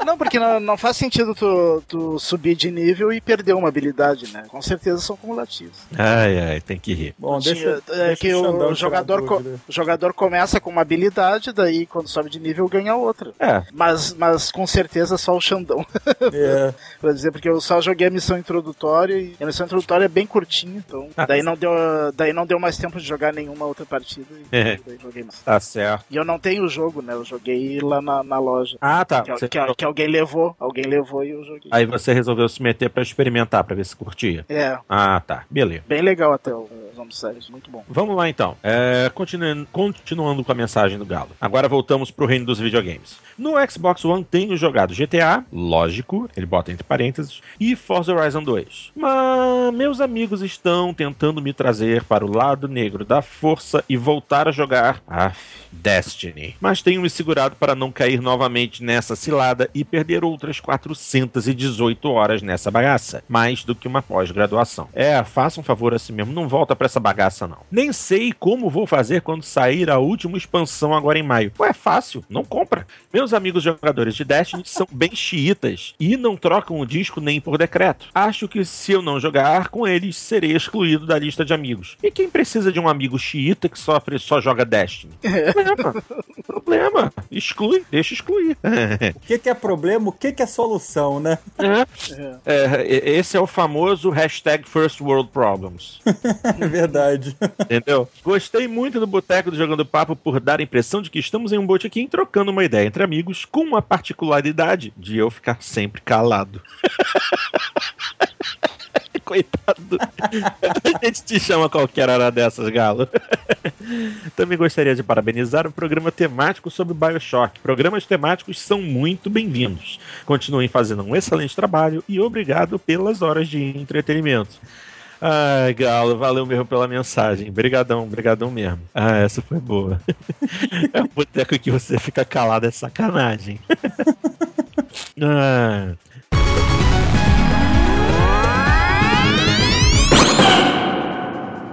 Não, porque não, não faz sentido tu, tu, subir de nível e perder uma habilidade, né? Com certeza são cumulativos. Ai, ai, tem que rir. Bom, deixa, é deixa que o, o jogador, co, o jogador começa com uma habilidade, daí quando sobe de nível ganha outra. É. Mas, mas com certeza só o Xandão. É. *laughs* pra dizer, porque eu só joguei a missão introdutória e a missão introdutória é bem curtinha, então ah. daí, não deu, daí não deu mais tempo de jogar nenhuma outra partida. E é. daí joguei mais. Tá certo. E eu não tenho o jogo, né? Eu joguei lá na, na loja. Ah, tá. Que, é, que, é, que é alguém levou, alguém levou e eu joguei. Aí você resolveu se meter para experimentar, para ver se curtia. É. Ah, tá. Beleza. Bem legal até o Zombicide, muito bom. Vamos lá então. É, continuando, continuando com a mensagem do Galo. Agora voltamos pro reino dos videogames. No Xbox One tenho jogado GTA, lógico, ele bota entre parênteses, e Forza Horizon 2. Mas meus amigos estão tentando me trazer para o lado negro da força e voltar a jogar Af, Destiny. Mas tenho me segurado para não cair novamente nessa cilada e perder outras 418 horas nessa bagaça. Mais do que uma pós-graduação. É, faça um favor a si mesmo, não volta para essa bagaça, não. Nem sei como vou fazer quando sair a última expansão agora em maio. Ué, é fácil, não compra. Meus amigos jogadores de Destiny são bem xiitas e não trocam o disco nem por decreto. Acho que se eu não jogar com eles, serei excluído da lista de amigos. E quem precisa de um amigo xiita que sofre, só joga Destiny? *laughs* Problema. problema. Exclui, deixa excluir. *laughs* o que, que, é problema, o que, que é solução, né? É. É, esse é o famoso hashtag First World Problems. *laughs* é verdade. Entendeu? Gostei muito do Boteco do Jogando Papo por dar a impressão de que estamos em um botequim trocando uma ideia entre amigos, com uma particularidade de eu ficar sempre calado. *laughs* Coitado. A gente te chama qualquer hora dessas, Galo. Também gostaria de parabenizar o programa temático sobre Bioshock. Programas temáticos são muito bem-vindos. Continuem fazendo um excelente trabalho e obrigado pelas horas de entretenimento. Ai, Galo, valeu mesmo pela mensagem. Brigadão, brigadão mesmo. Ah, essa foi boa. *laughs* É um boteco que você fica calado, é sacanagem. *laughs* ah.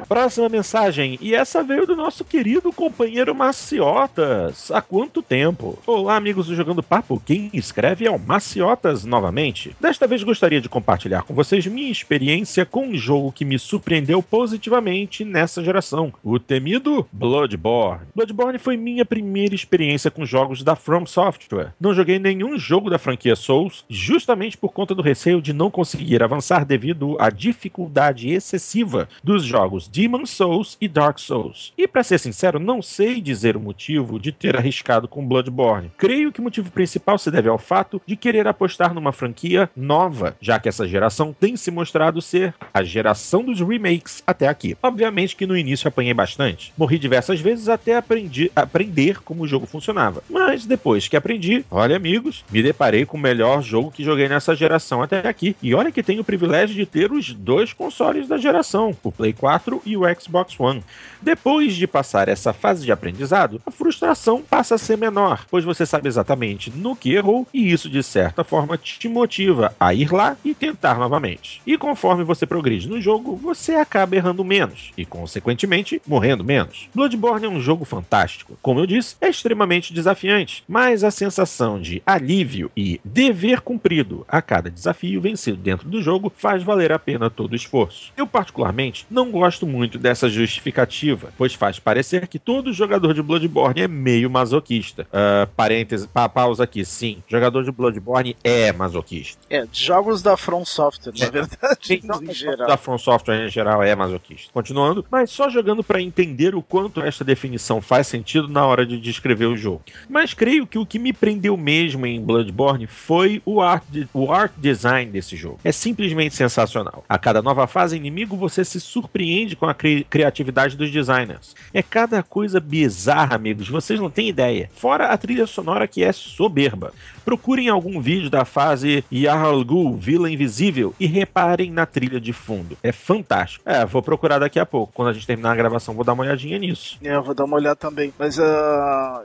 Próxima mensagem, e essa veio do nosso querido companheiro Maciotas. Há quanto tempo? Olá, amigos do Jogando Papo. Quem escreve é o Maciotas novamente. Desta vez gostaria de compartilhar com vocês minha experiência com um jogo que me surpreendeu positivamente nessa geração: o temido Bloodborne. Bloodborne foi minha primeira experiência com jogos da From Software. Não joguei nenhum jogo da franquia Souls, justamente por conta do receio de não conseguir avançar devido à dificuldade excessiva dos jogos Demon Souls e Dark Souls. E para ser sincero, não sei dizer o motivo de ter arriscado com Bloodborne. Creio que o motivo principal se deve ao fato de querer apostar numa franquia nova, já que essa geração tem se mostrado ser a geração dos remakes até aqui. Obviamente que no início apanhei bastante. Morri diversas vezes até aprendi, aprender como o jogo funcionava. Mas depois que aprendi, olha amigos, me deparei com o melhor jogo que joguei nessa geração até aqui. E olha que tenho o privilégio de ter os dois consoles da geração, o Play 4 e o Xbox One. Depois de passar essa fase de aprendizado, a frustração passa a ser menor, pois você sabe exatamente no que errou e isso, de certa forma, te motiva a ir lá e tentar novamente. E conforme você progride no jogo, você acaba errando menos e, consequentemente, morrendo menos. Bloodborne é um jogo fantástico. Como eu disse, é extremamente desafiante, mas a sensação de alívio e dever cumprido a cada desafio vencido dentro do jogo faz valer a pena todo o esforço. Eu, particularmente, não gosto dessa justificativa, pois faz parecer que todo jogador de Bloodborne é meio masoquista. Uh, parêntese, pa, pausa aqui, sim. Jogador de Bloodborne é masoquista. É, jogos da From Software, na é. verdade, em geral. Da From Software em geral é masoquista. Continuando, mas só jogando para entender o quanto esta definição faz sentido na hora de descrever o jogo. Mas creio que o que me prendeu mesmo em Bloodborne foi o art, o art design desse jogo. É simplesmente sensacional. A cada nova fase inimigo você se surpreende com a cri criatividade dos designers. É cada coisa bizarra, amigos, vocês não têm ideia. Fora a trilha sonora que é soberba. Procurem algum vídeo da fase Yarl Ghul, Vila Invisível, e reparem na trilha de fundo. É fantástico. É, vou procurar daqui a pouco. Quando a gente terminar a gravação, vou dar uma olhadinha nisso. É, eu vou dar uma olhada também. Mas uh,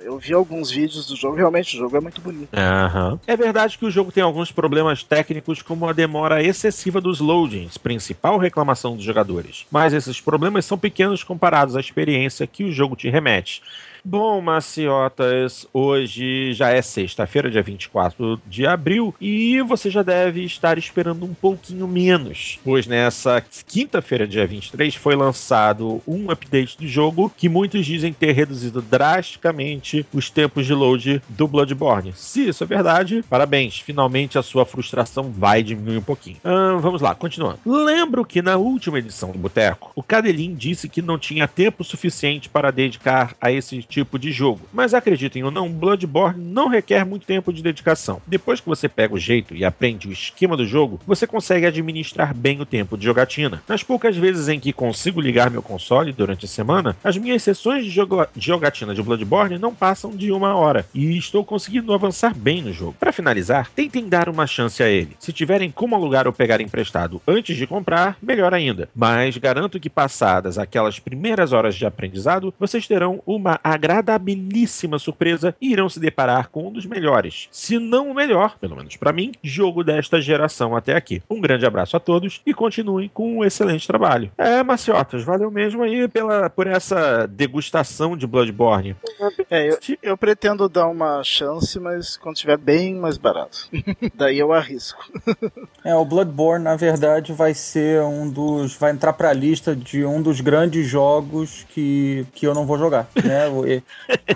eu vi alguns vídeos do jogo, realmente o jogo é muito bonito. Uhum. É verdade que o jogo tem alguns problemas técnicos, como a demora excessiva dos loadings, principal reclamação dos jogadores. Mas esses problemas são pequenos comparados à experiência que o jogo te remete. Bom, maciotas, hoje já é sexta-feira, dia 24 de abril, e você já deve estar esperando um pouquinho menos, pois nessa quinta-feira, dia 23, foi lançado um update do jogo que muitos dizem ter reduzido drasticamente os tempos de load do Bloodborne. Se isso é verdade, parabéns, finalmente a sua frustração vai diminuir um pouquinho. Ah, vamos lá, continuando. Lembro que na última edição do Boteco, o Cadelin disse que não tinha tempo suficiente para dedicar a esse tipo de jogo. Mas acreditem ou não, Bloodborne não requer muito tempo de dedicação. Depois que você pega o jeito e aprende o esquema do jogo, você consegue administrar bem o tempo de jogatina. Nas poucas vezes em que consigo ligar meu console durante a semana, as minhas sessões de, jogatina de Bloodborne não passam de uma hora e estou conseguindo avançar bem no jogo. Para finalizar, tentem dar uma chance a ele. Se tiverem como alugar ou pegar emprestado antes de comprar, melhor ainda. Mas garanto que passadas aquelas primeiras horas de aprendizado, vocês terão uma agradabilíssima surpresa e irão se deparar com um dos melhores, se não o melhor, pelo menos para mim, jogo desta geração até aqui. Um grande abraço a todos e continuem com um excelente trabalho. É, Maciotas, valeu mesmo aí pela, por essa degustação de Bloodborne. É, eu, eu pretendo dar uma chance, mas quando estiver bem mais barato. *laughs* Daí eu arrisco. *laughs* É, o Bloodborne, na verdade, vai ser um dos. vai entrar pra lista de um dos grandes jogos que, que eu não vou jogar. Né? *laughs*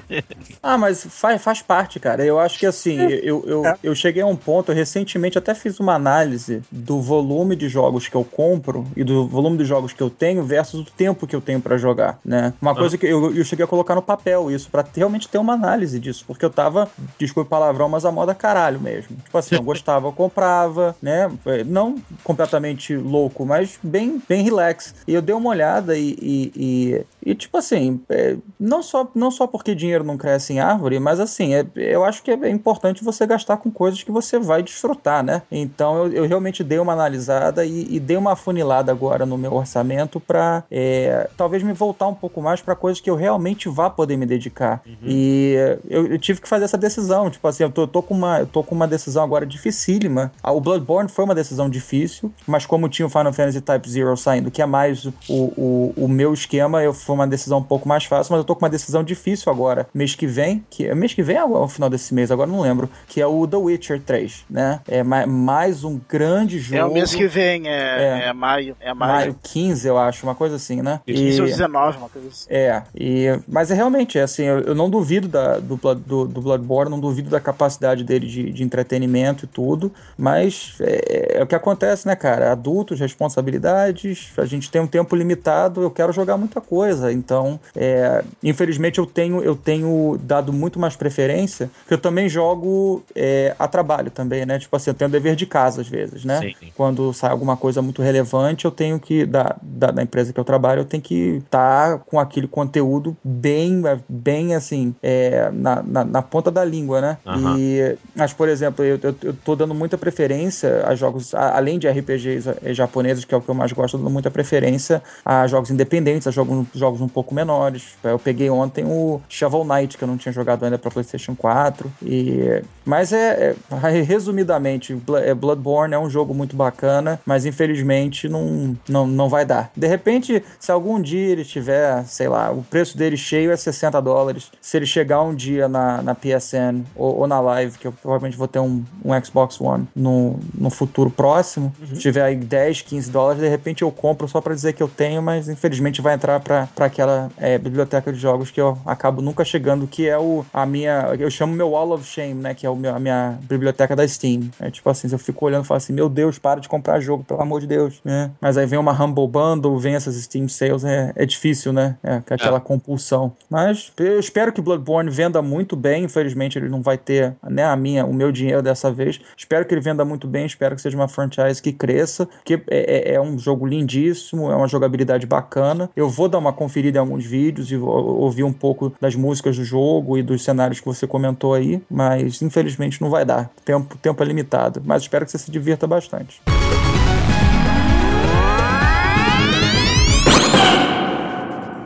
*laughs* ah, mas faz, faz parte, cara. Eu acho que assim, eu, eu, é. eu cheguei a um ponto, eu recentemente até fiz uma análise do volume de jogos que eu compro e do volume de jogos que eu tenho versus o tempo que eu tenho para jogar, né? Uma coisa que eu, eu cheguei a colocar no papel isso, para realmente ter uma análise disso, porque eu tava, desculpa o palavrão, mas a moda caralho mesmo. Tipo assim, eu *laughs* gostava, eu comprava, né? Não completamente louco, mas bem, bem relax. E eu dei uma olhada e, e, e, e tipo assim, é, não, só, não só porque dinheiro não cresce em árvore, mas assim, é, eu acho que é importante você gastar com coisas que você vai desfrutar, né? Então eu, eu realmente dei uma analisada e, e dei uma afunilada agora no meu orçamento para é, talvez me voltar um pouco mais para coisas que eu realmente vá poder me dedicar. Uhum. E eu, eu, tive que fazer essa decisão. Tipo assim, eu tô, eu tô, com, uma, eu tô com uma decisão agora dificílima. Ah, o Bloodborne foi uma decisão difícil, mas como tinha o Final Fantasy Type Zero saindo, que é mais o, o, o meu esquema, eu foi uma decisão um pouco mais fácil, mas eu tô com uma decisão difícil agora, mês que vem, que é mês que vem ou é o final desse mês, agora não lembro, que é o The Witcher 3, né? É mais um grande jogo. É o mês que vem, é, é, é maio. É maio. maio 15, eu acho, uma coisa assim, né? 15 e, ou 19, uma coisa assim. É, e, mas é realmente, é assim, eu, eu não duvido da, do, do, do, Bloodborne, não duvido da capacidade dele de, de entretenimento e tudo, mas é, é, o que acontece, né, cara? Adultos, responsabilidades, a gente tem um tempo limitado, eu quero jogar muita coisa, então, é, infelizmente eu tenho, eu tenho dado muito mais preferência, porque eu também jogo é, a trabalho também, né? Tipo assim, eu tenho dever de casa às vezes, né? Sim. Quando sai alguma coisa muito relevante, eu tenho que, da, da, da empresa que eu trabalho, eu tenho que estar tá com aquele conteúdo bem, bem assim, é, na, na, na, ponta da língua, né? Uhum. E, mas, por exemplo, eu, eu, eu tô dando muita preferência a jogos, a, além de RPGs eh, japoneses, que é o que eu mais gosto, eu dando muita preferência a jogos independentes, a jogos, jogos um pouco menores. Eu peguei ontem o Shovel Knight, que eu não tinha jogado ainda para PlayStation 4. E... Mas é, é, resumidamente, é, Bloodborne é um jogo muito bacana, mas infelizmente não, não, não vai dar. De repente, se algum dia ele tiver, sei lá, o preço dele cheio é 60 dólares. Se ele chegar um dia na, na PSN ou, ou na Live, que eu provavelmente vou ter um, um Xbox One no, no futuro próximo, uhum. tiver aí 10, 15 dólares, de repente eu compro só para dizer que eu tenho, mas infelizmente vai entrar para aquela é, biblioteca de jogos que eu acabo nunca chegando, que é o a minha, eu chamo meu Wall of Shame, né, que é o meu, a minha biblioteca da Steam. É tipo assim, eu fico olhando e falo assim, meu Deus, para de comprar jogo, pelo amor de Deus, né? Mas aí vem uma Humble Bundle, vem essas Steam Sales, é, é difícil, né? É, é aquela é. compulsão. Mas eu espero que Bloodborne venda muito bem, infelizmente ele não vai ter, né, a minha, o meu dinheiro dessa vez. Espero que ele venda muito bem, espero que seja uma franchise que cresça, que é, é, é um jogo lindíssimo, é uma jogabilidade bacana. Eu vou dar uma conferida em alguns vídeos e ouvir um pouco das músicas do jogo e dos cenários que você comentou aí, mas infelizmente não vai dar. Tempo, tempo é limitado, mas espero que você se divirta bastante.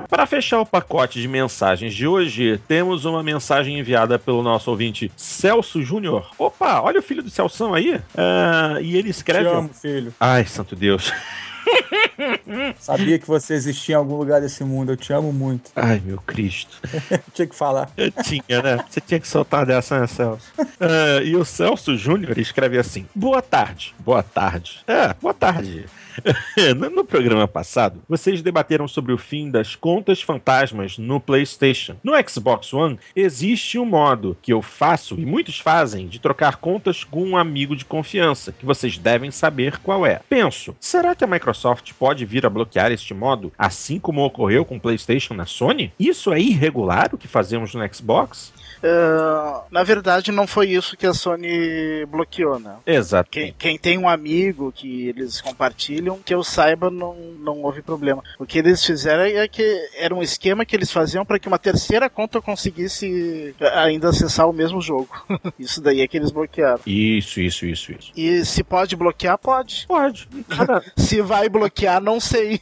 Para fechar o pacote de mensagens de hoje, temos uma mensagem enviada pelo nosso ouvinte Celso Júnior. Opa, olha o filho do Celso aí. Uh, e ele escreve. Te amo, filho. Ai, santo Deus. *laughs* Sabia que você existia em algum lugar desse mundo. Eu te amo muito. Ai, meu Cristo. *laughs* tinha que falar. Eu tinha, né? Você tinha que soltar dessa, né, Celso? Uh, e o Celso Júnior escreve assim: Boa tarde. Boa tarde. É, boa tarde. *laughs* no programa passado, vocês debateram sobre o fim das contas fantasmas no PlayStation. No Xbox One, existe um modo que eu faço e muitos fazem de trocar contas com um amigo de confiança, que vocês devem saber qual é. Penso, será que a Microsoft pode vir a bloquear este modo, assim como ocorreu com o PlayStation na Sony? Isso é irregular o que fazemos no Xbox? Uh, na verdade, não foi isso que a Sony bloqueou, né? Exato. Quem, quem, tem um amigo que eles compartilham, que eu saiba, não, não houve problema. O que eles fizeram é que era um esquema que eles faziam para que uma terceira conta conseguisse ainda acessar o mesmo jogo. *laughs* isso daí é que eles bloquearam. Isso, isso, isso, isso. E se pode bloquear, pode. Pode. *laughs* se vai bloquear, não sei.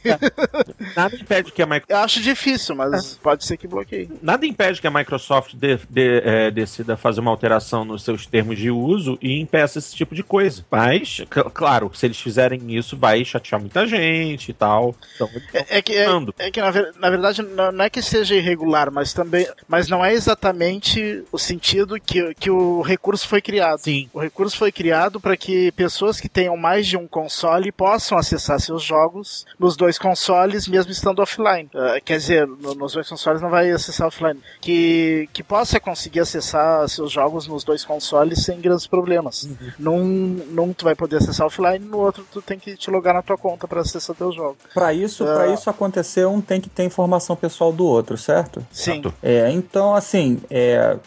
Nada impede que a Microsoft. Eu acho difícil, mas é. pode ser que bloqueie. Nada impede que a Microsoft de, é, decida fazer uma alteração nos seus termos de uso e impeça esse tipo de coisa. Mas, claro, se eles fizerem isso, vai chatear muita gente e tal. Então, é, é, que, é, é, que na, ver, na verdade, não é que seja irregular, mas também. Mas não é exatamente o sentido que, que o recurso foi criado. Sim. O recurso foi criado para que pessoas que tenham mais de um console possam acessar seus jogos nos dois consoles, mesmo estando offline. Uh, quer dizer, no, nos dois consoles não vai acessar offline. Que, que possa conseguir acessar seus jogos nos dois consoles sem grandes problemas. Uhum. Num, num tu vai poder acessar offline, no outro tu tem que te logar na tua conta para acessar teus jogos. Para isso, uh, para isso acontecer, um tem que ter informação pessoal do outro, certo? Sim. É, então, assim, é,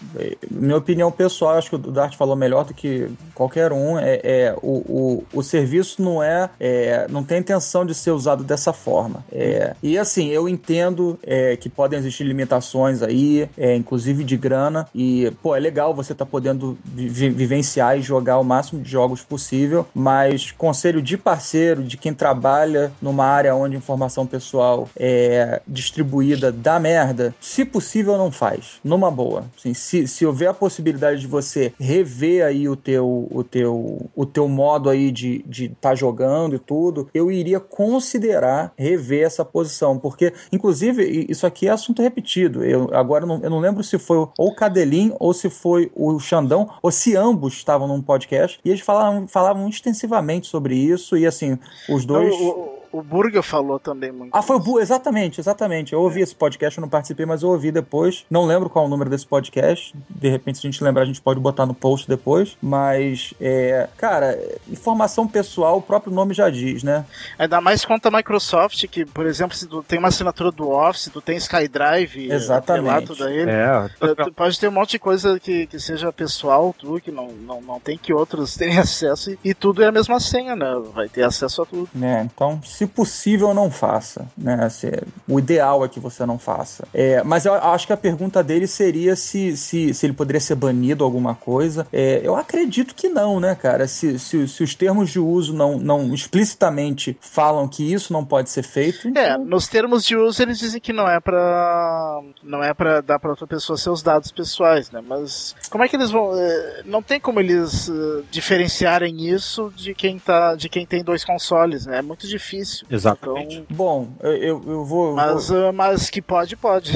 minha opinião pessoal, acho que o Dart falou melhor do que qualquer um, é, é o, o, o serviço não é, é, não tem intenção de ser usado dessa forma. É, e assim, eu entendo é, que podem existir limitações aí, é, inclusive de grana, e pô, é legal você tá podendo vi vivenciar e jogar o máximo de jogos possível, mas conselho de parceiro, de quem trabalha numa área onde informação pessoal é distribuída dá merda, se possível não faz, numa boa. Assim, se, se houver a possibilidade de você rever aí o teu, o teu, o teu modo aí de estar de tá jogando e tudo, eu iria considerar rever essa posição, porque, inclusive, isso aqui é assunto repetido. Eu agora não, eu não lembro se foi ou o Cadelin ou se foi o Xandão, ou se ambos estavam num podcast, e eles falavam, falavam extensivamente sobre isso, e assim, os dois. o, o Burger falou também muito. Ah, foi o Burger, exatamente, exatamente. Eu ouvi é. esse podcast, eu não participei, mas eu ouvi depois. Não lembro qual é o número desse podcast. De repente, se a gente lembrar, a gente pode botar no post depois. Mas, é, cara, informação pessoal, o próprio nome já diz, né? Ainda mais quanto a Microsoft, que, por exemplo, se tu tem uma assinatura do Office, tu tem SkyDrive, Exatamente. tudo ele. É. Tu pode ter um monte de coisa que, que seja pessoal, tu, que não, não, não tem que outros *laughs* tenham acesso, e, e tudo é a mesma senha, né? Vai ter acesso a tudo. É, então, se possível, não faça. Né? Se, o ideal é que você não faça. É, mas eu acho que a pergunta dele seria se, se, se ele poderia ser banido alguma coisa. É, eu acredito que não, né, cara? Se, se, se, os termos de uso não, não explicitamente falam que isso não pode ser feito. É, então... É, nos termos de uso eles dizem que não é para não é para dar para outra pessoa seus dados pessoais, né? Mas como é que eles vão? É, não tem como eles uh, diferenciarem isso de quem tá, de quem tem dois consoles, né? É muito difícil difícil. Exatamente. Então, bom, eu, eu vou. Mas, vou... Uh, mas que pode, pode.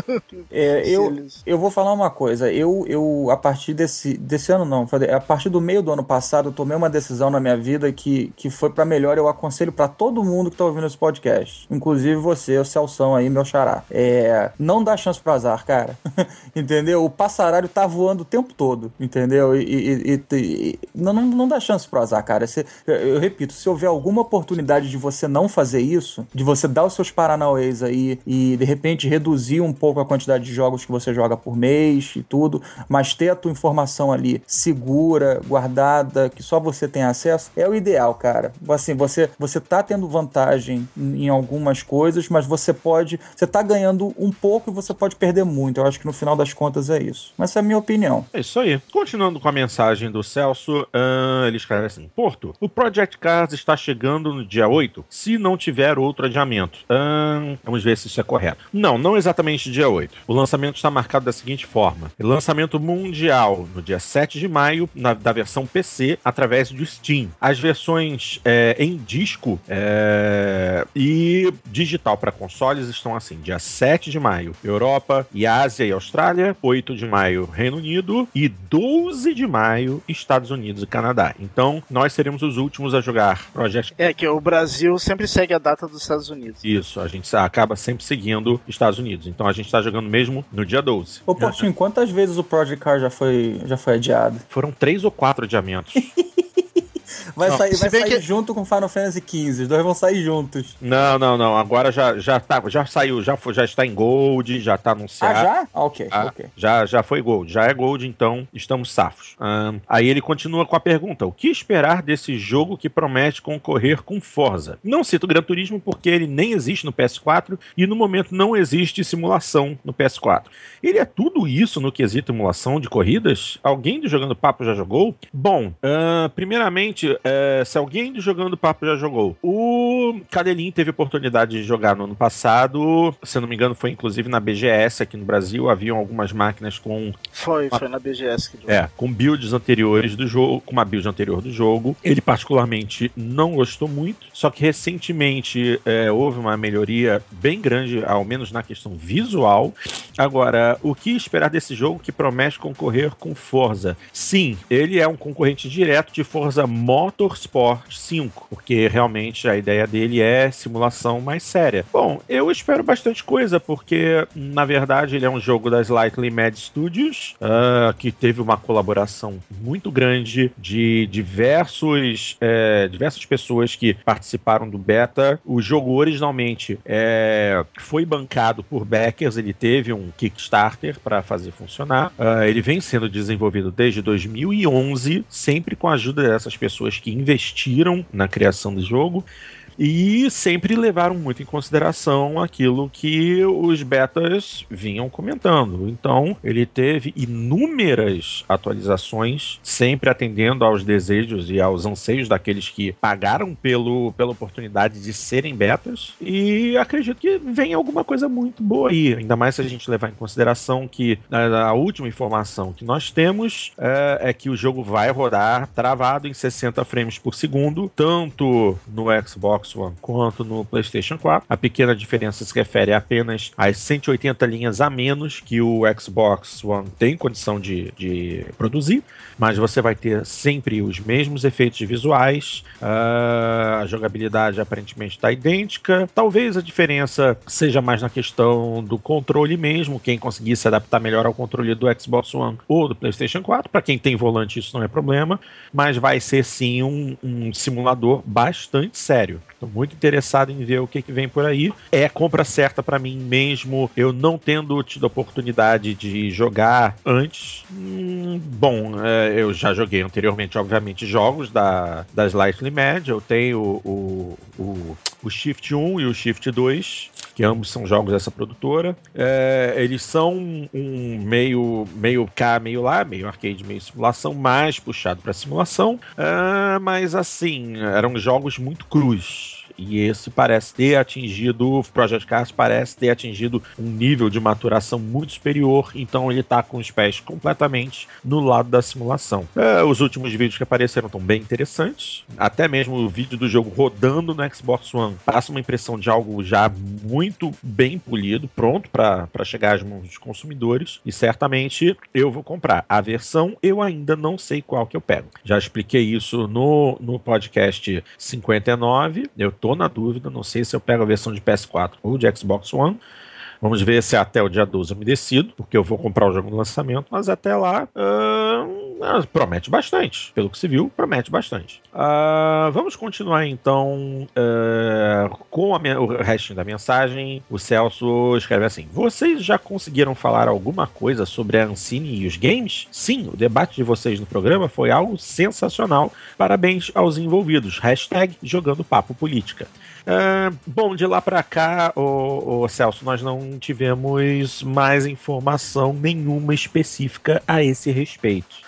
*laughs* é, eu, eu vou falar uma coisa. Eu, eu, a partir desse, desse ano, não, a partir do meio do ano passado, eu tomei uma decisão na minha vida que, que foi para melhor. Eu aconselho para todo mundo que tá ouvindo esse podcast, inclusive você, o Celção aí, meu xará. É, não dá chance pro azar, cara. *laughs* entendeu? O passarário tá voando o tempo todo, entendeu? E, e, e, e não, não, não dá chance pro azar, cara. Se, eu, eu repito, se houver alguma oportunidade de você você não fazer isso, de você dar os seus paranauês aí e de repente reduzir um pouco a quantidade de jogos que você joga por mês e tudo, mas ter a tua informação ali segura, guardada, que só você tem acesso, é o ideal, cara. Assim, você você tá tendo vantagem em algumas coisas, mas você pode, você tá ganhando um pouco e você pode perder muito. Eu acho que no final das contas é isso. Mas essa é a minha opinião. É isso aí. Continuando com a mensagem do Celso, uh, ele escreve assim: Porto, o Project Cars está chegando no dia 8 se não tiver outro adiamento. Hum, vamos ver se isso é correto. Não, não exatamente dia 8. O lançamento está marcado da seguinte forma: lançamento mundial no dia 7 de maio, na, da versão PC, através do Steam. As versões é, em disco é, e digital para consoles estão assim: dia 7 de maio, Europa e Ásia e Austrália, 8 de maio, Reino Unido e 12 de maio, Estados Unidos e Canadá. Então, nós seremos os últimos a jogar Project. É que o Brasil sempre segue a data dos Estados Unidos. Isso, a gente acaba sempre seguindo Estados Unidos. Então a gente está jogando mesmo no dia 12. Ô, Portinho, quantas vezes o Project Car já foi, já foi adiado? Foram três ou quatro adiamentos. *laughs* Vai Não, sair, vai sair que- junto com Final Fantasy XV. Os dois vão sair juntos. Não, não, não. Agora já, já, tá, já saiu, já, foi, já está em Gold, já está Ah, anunciado. já? Ah, ok, Ah, ok. já, já foi Gold, já é Gold, então estamos safos. Ahn, aí ele continua com a pergunta: o que esperar desse jogo que promete concorrer com Forza? Não cito Gran Turismo porque ele nem existe no PS4 e no momento não existe simulação no PS4. Ele é tudo isso no quesito emulação de corridas? Alguém do Jogando Papo já jogou? Bom, ahn, primeiramente, eh, se alguém do Jogando Papo já jogou, o Cadelin teve oportunidade de jogar no ano passado, se eu não me engano, foi inclusive na BGS aqui no Brasil. Haviam algumas máquinas com Foi, foi na BGS que é, com builds anteriores do jogo, com uma build anterior do jogo. Ele particularmente não gostou muito, só que recentemente é, houve uma melhoria bem grande, ao menos na questão visual. Agora, o que esperar desse jogo que promete concorrer com Forza? Sim, ele é um concorrente direto de Forza Motorsport 5, porque realmente a ideia dele é simulação mais séria. Bom, eu espero bastante coisa, porque na verdade ele é um jogo da Slightly Mad Studios, ah, que teve uma colaboração muito grande de diversos, é, diversas pessoas que participaram do beta. O jogo originalmente é, foi bancado por backers, ele teve um Kickstarter para fazer funcionar. Ah, ele vem sendo desenvolvido desde 2011, sempre com a ajuda dessas pessoas que investiram na criação do jogo e sempre levaram muito em consideração aquilo que os betas vinham comentando. Então, ele teve inúmeras atualizações, sempre atendendo aos desejos e aos anseios daqueles que pagaram pelo, pela oportunidade de serem betas. E acredito que vem alguma coisa muito boa aí, ainda mais se a gente levar em consideração que a, a última informação que nós temos é, é que o jogo vai rodar travado em 60 frames por segundo, tanto no Xbox One quanto no PlayStation 4. A pequena diferença se refere apenas às 180 linhas a menos que o Xbox One tem condição de, de produzir, mas você vai ter sempre os mesmos efeitos visuais, ah, a jogabilidade aparentemente está idêntica. Talvez a diferença seja mais na questão do controle mesmo, quem conseguir se adaptar melhor ao controle do Xbox One ou do PlayStation 4. Para quem tem volante, isso não é problema, mas vai ser sim um, um simulador bastante sério. Estou muito interessado em ver o que, que vem por aí. É compra certa para mim mesmo, eu não tendo tido a oportunidade de jogar antes. Hum, bom, é, eu já joguei anteriormente, obviamente, jogos da, da Slightly Mad. Eu tenho o, o, o Shift 1 e o Shift 2, que ambos são jogos dessa produtora. É, eles são um meio, meio cá, meio lá, meio arcade, meio simulação, mais puxado para simulação. É, mas assim, eram jogos muito crus. E esse parece ter atingido, o Project Cars parece ter atingido um nível de maturação muito superior, então ele tá com os pés completamente no lado da simulação. É, os últimos vídeos que apareceram estão bem interessantes, até mesmo o vídeo do jogo rodando no Xbox One passa uma impressão de algo já muito bem polido, pronto para chegar às mãos dos consumidores, e certamente eu vou comprar. A versão eu ainda não sei qual que eu pego. Já expliquei isso no, no podcast 59, eu tô na dúvida, não sei se eu pego a versão de PS4 ou de Xbox One. Vamos ver se até o dia 12 eu me decido, porque eu vou comprar o jogo no lançamento, mas até lá ah, promete bastante. Pelo que se viu, promete bastante. Ah, vamos continuar então ah, com o restinho da mensagem. O Celso escreve assim: Vocês já conseguiram falar alguma coisa sobre a Ancine e os games? Sim, o debate de vocês no programa foi algo sensacional. Parabéns aos envolvidos. Hashtag jogando papo política. Bom, de lá pra cá, ô, Celso, nós não tivemos mais informação nenhuma específica a esse respeito.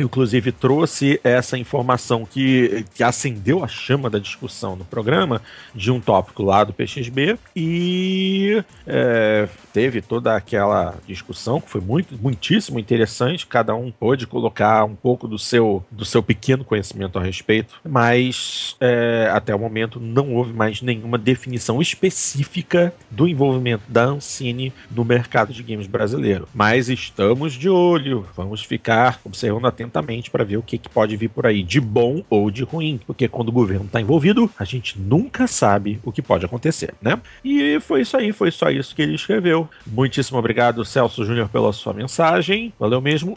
Inclusive, trouxe essa informação que, que acendeu a chama da discussão no programa de um tópico lá do PXB e é, teve toda aquela discussão que foi muito, muitíssimo interessante. Cada um pôde colocar um pouco do seu, do seu pequeno conhecimento a respeito, mas é, até o momento não houve mais nenhuma definição específica do envolvimento da Ancine no mercado de games brasileiro. Mas estamos de olho, vamos ficar observando atentamente para ver o que, que pode vir por aí, de bom ou de ruim, porque quando o governo está envolvido, a gente nunca sabe o que pode acontecer, né? E foi isso aí, foi só isso que ele escreveu. Muitíssimo obrigado, Celso Júnior, pela sua mensagem. Valeu mesmo.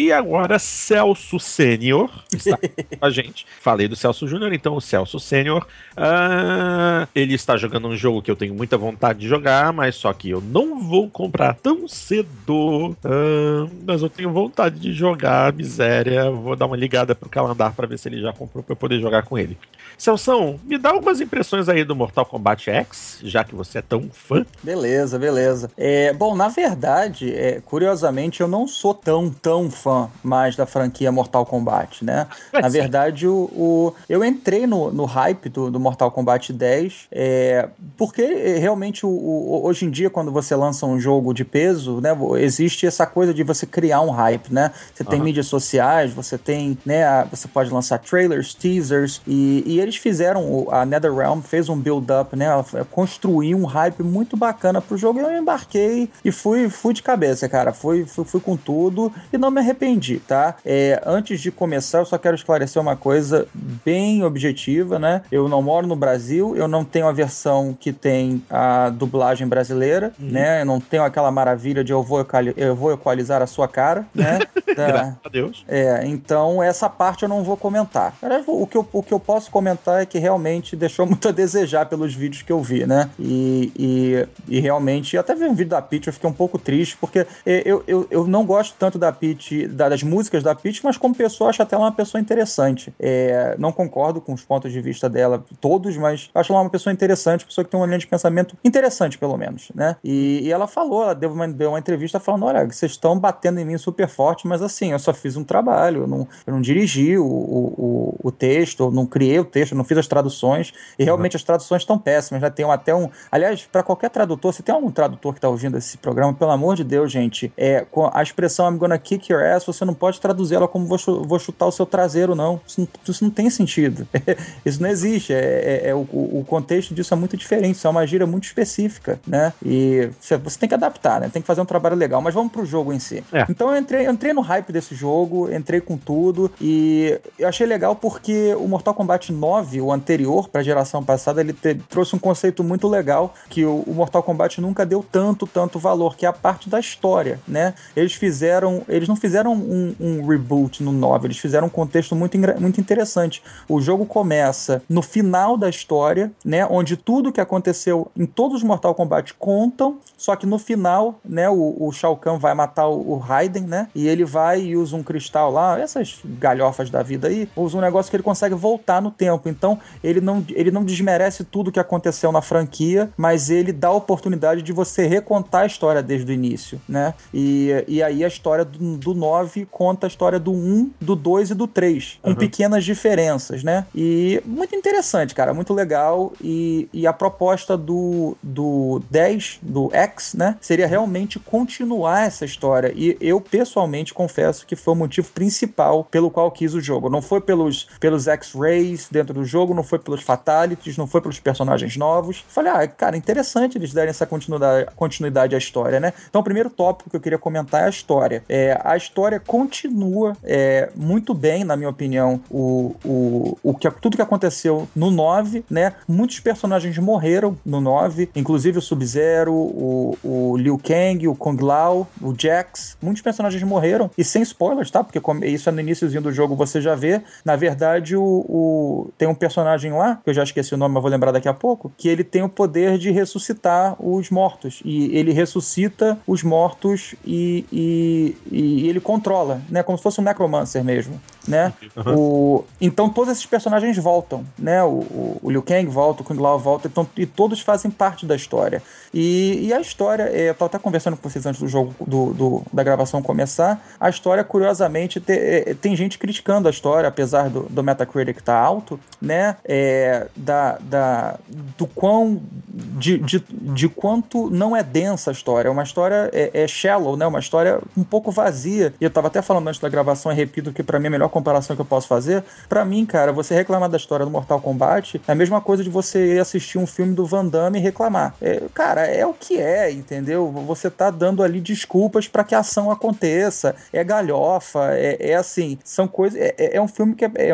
E agora Celso Sênior está com a gente. *laughs* Falei do Celso Júnior, então o Celso Sênior. Uh, ele está jogando um jogo que eu tenho muita vontade de jogar, mas só que eu não vou comprar tão cedo. Uh, mas eu tenho vontade de jogar, miséria. Vou dar uma ligada pro calendar para ver se ele já comprou para eu poder jogar com ele. Celção, me dá algumas impressões aí do Mortal Kombat X, já que você é tão fã. Beleza, beleza. É, bom, na verdade, é, curiosamente, eu não sou tão, tão fã mais da franquia Mortal Kombat, né? É, na verdade, o, o, eu entrei no, no hype do, do Mortal Kombat 10, é, porque realmente o, o, hoje em dia, quando você lança um jogo de peso, né, existe essa coisa de você criar um hype, né? Você tem uhum. mídias sociais, você tem, né, você pode lançar trailers, teasers, e, e eles fizeram, a NetherRealm fez um build-up, né? Construiu um hype muito bacana pro jogo e eu embarquei e fui, fui de cabeça, cara. Fui, fui, fui com tudo e não me arrependi, tá? É, antes de começar, eu só quero esclarecer uma coisa bem objetiva, né? Eu não moro no Brasil, eu não tenho a versão que tem a dublagem brasileira, uhum. né? Eu não tenho aquela maravilha de eu vou, eu vou equalizar a sua cara, né? *laughs* Tá. Graças a Deus. É, então essa parte eu não vou comentar. O que eu, o que eu posso comentar comentar é que realmente deixou *laughs* muito a desejar pelos vídeos que eu vi, né? E, e, e realmente, até vi um vídeo da Peach, eu fiquei um pouco triste, porque eu, eu, eu não gosto tanto da Peach, das músicas da Peach, mas como pessoa, acho até ela uma pessoa interessante. É, não concordo com os pontos de vista dela todos, mas acho ela uma pessoa interessante, pessoa que tem uma linha de pensamento interessante, pelo menos, né? E, e ela falou, ela deu uma, deu uma entrevista falando: olha, vocês estão batendo em mim super forte, mas assim, eu só fiz um trabalho, eu não, eu não dirigi o, o, o texto, eu não criei o texto, não fiz as traduções, e realmente uhum. as traduções estão péssimas, né? Tem até um. Aliás, para qualquer tradutor, se tem algum tradutor que está ouvindo esse programa, pelo amor de Deus, gente, é, com a expressão I'm gonna kick your ass, você não pode traduzir ela como vou, vou chutar o seu traseiro, não. Isso não, isso não tem sentido. *laughs* isso não existe. É, é, é o, o, contexto disso é muito diferente, isso é uma gíria muito específica, né? E você, você tem que adaptar, né? Tem que fazer um trabalho legal. Mas vamos pro jogo em si. É. Então eu entrei, eu entrei no hype desse jogo, entrei com tudo, e eu achei legal porque o Mortal Kombat 9 o anterior para a geração passada, ele te, trouxe um conceito muito legal que o, o, Mortal Kombat nunca deu tanto, tanto valor, que é a parte da história, né? Eles fizeram, eles não fizeram um, um reboot no 9, eles fizeram um contexto muito, muito interessante. O jogo começa no final da história, né? Onde tudo que aconteceu em todos os Mortal Kombat contam, só que no final, né? O, o Shao Kahn vai matar o, o Raiden, né? E ele vai e usa um cristal lá, essas galhofas da vida aí, usa um negócio que ele consegue voltar no tempo. Então, ele não, ele não desmerece tudo que aconteceu na franquia, mas ele dá a oportunidade de você recontar a história desde o início, né? E, e aí a história do, do 9 conta a história do 1, do 2 e do 3, com uhum. pequenas diferenças, né? E muito interessante, cara, muito legal. E, e a proposta do, do 10, do X, né? Seria realmente continuar essa história. E eu, pessoalmente, confesso que foi o motivo principal pelo qual quis o jogo. Não foi pelos, pelos X-Rays dentro do jogo, não foi pelos fatalities, não foi pelos personagens novos. Falei, ah, cara, interessante eles darem essa continuidade, continuidade à história, né? Então, o primeiro tópico que eu queria comentar é a história. É, a história continua é, muito bem, na minha opinião, o, o, o que, tudo que aconteceu no 9, né? Muitos personagens morreram no 9, inclusive o Sub-Zero, o, o Liu Kang, o Kung Lao, o Jax. Muitos personagens morreram, e sem spoilers, tá? Porque isso é no iníciozinho do jogo, você já vê. Na verdade, o, o tem um personagem lá, que eu já esqueci o nome, mas vou lembrar daqui a pouco, que ele tem o poder de ressuscitar os mortos. E ele ressuscita os mortos e, e, e ele controla, né? Como se fosse um necromancer mesmo né? Uhum. O, então todos esses personagens voltam, né? O, o, o Liu Kang volta, o Kung Lao volta, então, e todos fazem parte da história. E, e a história, é, eu tava até conversando com vocês antes do jogo, do, do da gravação começar, a história, curiosamente, te, é, tem gente criticando a história, apesar do, do Metacritic estar tá alto, né? É, da, da, do quão, de, de, de quanto não é densa a história. É uma história, é, é shallow, né? Uma história um pouco vazia. E eu tava até falando antes da gravação, e repito que para mim a melhor comparação que eu posso fazer. Para mim, cara, você reclamar da história do Mortal Kombat é a mesma coisa de você assistir um filme do Van Damme e reclamar. É, cara, é o que é, entendeu? Você tá dando ali desculpas para que a ação aconteça. É galhofa, é, é assim, são coisas. É, é, é um filme que é, é,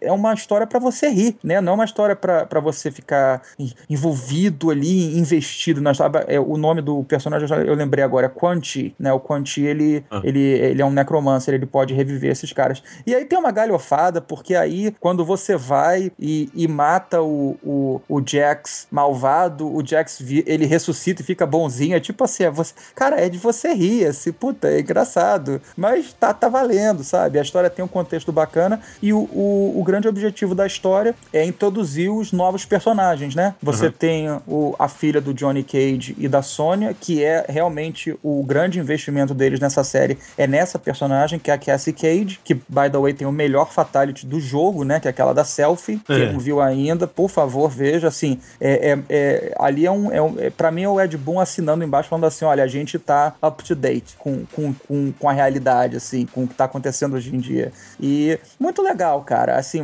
é uma história para você rir, né? Não é uma história para você ficar envolvido ali, investido na história. É, o nome do personagem eu lembrei agora, é Quan Chi, né? O Quan Chi, ele, ah. ele, ele é um necromancer, ele pode reviver esses caras. E aí tem uma galhofada, porque aí, quando você vai e, e mata o, o, o Jax malvado, o Jax ele ressuscita e fica bonzinho. É tipo assim, é você, cara, é de você rir, assim, puta, é engraçado. Mas tá, tá valendo, sabe? A história tem um contexto bacana e o, o, o grande objetivo da história é introduzir os novos personagens, né? Você uhum. tem o, a filha do Johnny Cage e da Sônia, que é realmente o grande investimento deles nessa série, é nessa personagem, que é a Cassie Cage, que, by the way, tem o melhor fatality do jogo, né? Que é aquela da selfie. É. Quem não viu ainda, por favor, veja. Assim, é, é, é ali é um. É um é, pra mim é o Ed Boon assinando embaixo, falando assim: olha, a gente tá up to date com, com, com, com a realidade, assim, com o que tá acontecendo hoje em dia. E muito legal, cara. Assim,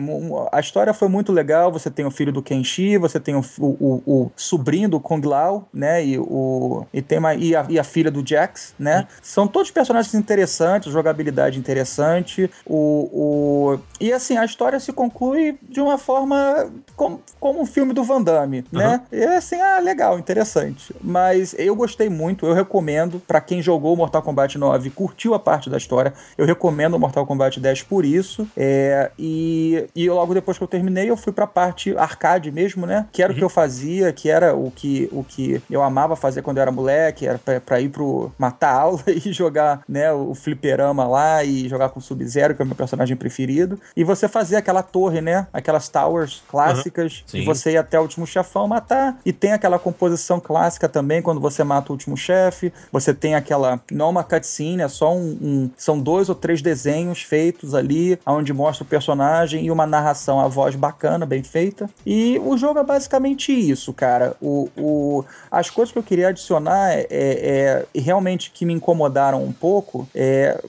a história foi muito legal. Você tem o filho do Kenshi, você tem o, o, o sobrinho do Kung Lao, né? E, o, e, tem uma, e, a, e a filha do Jax, né? São todos personagens interessantes, jogabilidade interessante. O, o, e assim, a história se conclui de uma forma como, como um filme do Van Damme, uhum. né? E assim, ah, legal, interessante. Mas eu gostei muito, eu recomendo para quem jogou Mortal Kombat 9 curtiu a parte da história, eu recomendo o Mortal Kombat 10 por isso. É, e, e logo depois que eu terminei, eu fui pra parte arcade mesmo, né? Que era uhum. o que eu fazia, que era o que, o que eu amava fazer quando eu era moleque, era pra, pra ir pro matar aula *laughs* e jogar, né, o fliperama lá e jogar com Sub-Zero, que é o meu personagem preferido. E você fazia aquela torre, né? Aquelas towers clássicas, uhum. e você ia até o último chefão matar. E tem aquela composição clássica também, quando você mata o último chefe. Você tem aquela. Não é uma cutscene, é só um, um. São dois ou três desenhos feitos ali, onde mostra o personagem e uma narração, a voz bacana, bem feita. E o jogo é basicamente isso, cara. O, o, as coisas que eu queria adicionar é, é, é realmente que me incomodaram um pouco. É,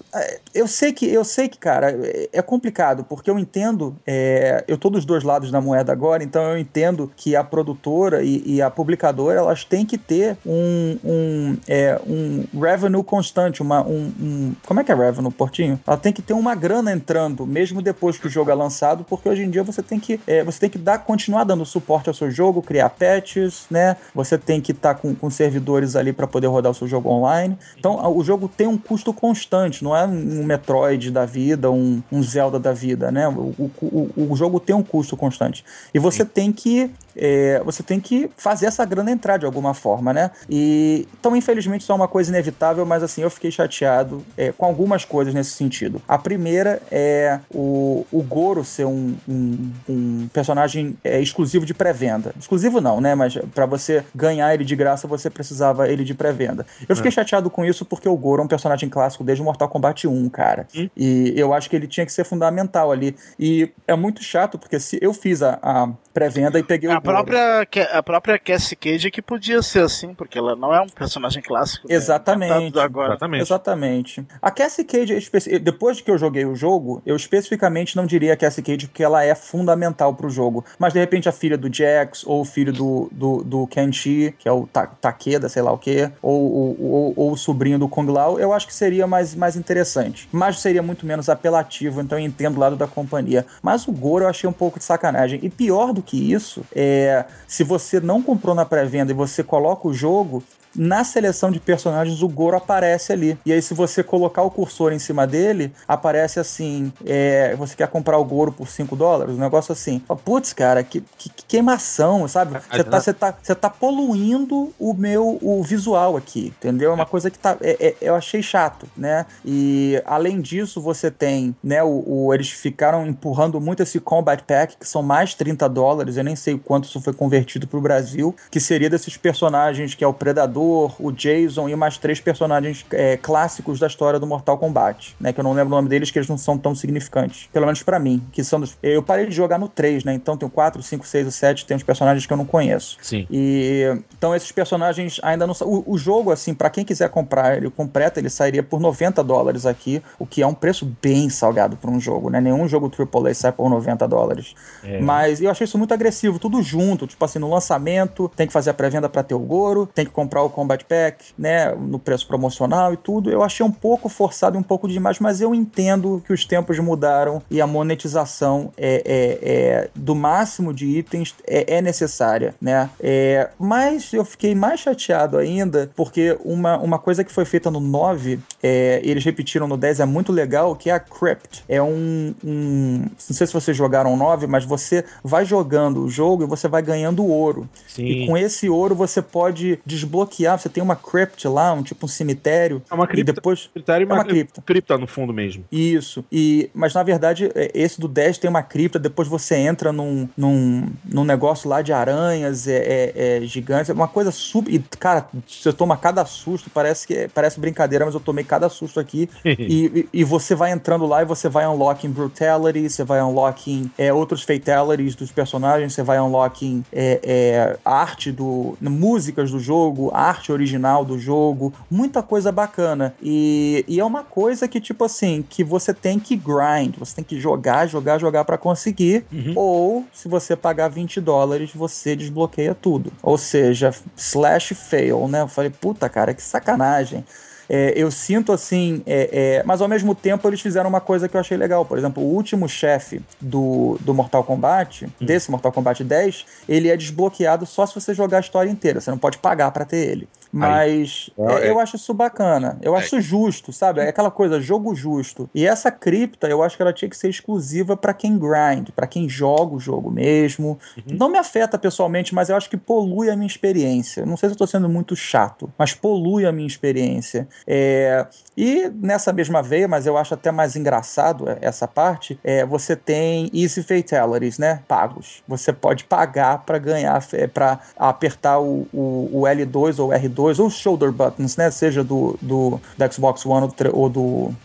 eu sei que, eu sei que, cara, é, complicado, porque eu entendo, é, eu tô dos dois lados da moeda agora, então eu entendo que a produtora e, e a publicadora, elas têm que ter um, um, é, um revenue constante, uma, um, um, Como é que é revenue, Portinho? Ela tem que ter uma grana entrando, mesmo depois que o jogo é lançado, porque hoje em dia você tem que, é, você tem que dar, continuar dando suporte ao seu jogo, criar patches, né? Você tem que estar tá com, com servidores ali para poder rodar o seu jogo online. Então, o jogo tem um custo constante, não é um Metroid da vida, um, um Zelda da vida, né? O, o, o, jogo tem um custo constante. E você Sim. tem que é, você tem que fazer essa grana entrar de alguma forma, né? E então, infelizmente, isso é uma coisa inevitável, mas assim, eu fiquei chateado é, com algumas coisas nesse sentido. A primeira é o, o Goro ser um, um, um personagem é, exclusivo de pré-venda. Exclusivo não, né? Mas para você ganhar ele de graça, você precisava ele de pré-venda. Eu fiquei é. chateado com isso porque o Goro é um personagem clássico desde Mortal Kombat 1, cara. E eu acho que ele tinha que ser fundamental ali. E é muito chato porque se eu fiz a, a pré-venda e peguei a o própria A própria Cassie Cage que podia ser assim, porque ela não é um personagem clássico. Né? Exatamente. Né? Agora. Exatamente. Exatamente. A Cassie Cage, depois que eu joguei o jogo, eu especificamente não diria a Cassie Cage porque ela é fundamental pro jogo. Mas de repente a filha do Jax, ou o filho do, do, do que é o Ta Takeda, sei lá o que, ou, ou, ou, o sobrinho do Kung Lao, eu acho que seria mais, mais interessante. Mas seria muito menos apelativo, então eu entendo o lado da companhia. Mas o Goro eu achei um pouco de sacanagem. E pior do que isso, é, se você não comprou na pré-venda e você coloca o jogo, na seleção de personagens o Goro aparece ali. E aí, se você colocar o cursor em cima dele, aparece assim: é, você quer comprar o Goro por 5 dólares? Um negócio assim. Putz, cara, que, que, que queimação, sabe? Você tá, você tá, você tá poluindo o meu o visual aqui, entendeu? É uma coisa que tá, é, é, eu achei chato, né? E além disso, você tem, né? O, o, eles ficaram empurrando muito esse Combat Pack, que são mais 30 dólares. Eu nem sei quanto isso foi convertido pro Brasil, que seria desses personagens que é o Predador o Jason e mais três personagens é, clássicos da história do Mortal Kombat, né? Que eu não lembro o nome deles, que eles não são tão significantes. Pelo menos para mim, que são dos... Eu parei de jogar no 3, né? Então tem o 4, 5, 6 e 7, tem uns personagens que eu não conheço. Sim. E então esses personagens ainda não o, o jogo assim, para quem quiser comprar ele completo, ele sairia por 90 dólares aqui, o que é um preço bem salgado para um jogo, né? Nenhum jogo AAA sai por 90 dólares. É. Mas eu achei isso muito agressivo, tudo junto, tipo assim, no lançamento, tem que fazer a pré-venda para ter o Goro, tem que comprar o Combat Pack, né, no preço promocional e tudo. Eu achei um pouco forçado e um pouco demais, mas eu entendo que os tempos mudaram e a monetização é, é, é do máximo de itens é, é necessária, né? É, mas eu fiquei mais chateado ainda porque uma, uma coisa que foi feita no 9, é, eles repetiram no 10, é muito legal, que é a Crypt. É um, um. Não sei se vocês jogaram o 9, mas você vai jogando o jogo e você vai ganhando ouro. Sim. E com esse ouro você pode desbloquear. Você tem uma Crypt lá, um tipo um cemitério. É uma cripta. E depois. é uma cripta. Cripta no fundo mesmo. Isso. E, mas na verdade, é, esse do 10 tem uma cripta, depois você entra num, num, num negócio lá de aranhas, é, é, é gigante. É uma coisa super. E, cara, você toma cada susto, parece que parece brincadeira, mas eu tomei cada susto aqui. *laughs* e, e, e, você vai entrando lá e você vai unlocking brutality, você vai unlocking é, outros fatalities dos personagens, você vai unlocking é, é, arte do. músicas do jogo, arte original do jogo, muita coisa bacana. E, e é uma coisa que, tipo assim, que você tem que grind, você tem que jogar, jogar, jogar para conseguir. Uhum. Ou, se você pagar 20 dólares, você desbloqueia tudo. Ou seja, slash fail, né? Eu falei, puta cara, que sacanagem. É, eu sinto assim, é, é, mas ao mesmo tempo eles fizeram uma coisa que eu achei legal. Por exemplo, o último chefe do, do Mortal Kombat, hum. desse Mortal Kombat 10, ele é desbloqueado só se você jogar a história inteira. Você não pode pagar para ter ele. Mas é, é, eu acho isso bacana. Eu acho é. justo, sabe? É aquela coisa, jogo justo. E essa cripta, eu acho que ela tinha que ser exclusiva para quem grind, para quem joga o jogo mesmo. Uhum. Não me afeta pessoalmente, mas eu acho que polui a minha experiência. Não sei se eu tô sendo muito chato, mas polui a minha experiência. É, e nessa mesma veia, mas eu acho até mais engraçado essa parte, é, você tem Easy Fatalities, né? Pagos. Você pode pagar para ganhar, é, para apertar o, o, o, L2 ou R2 ou shoulder buttons, né? Seja do, do, do Xbox One ou do, do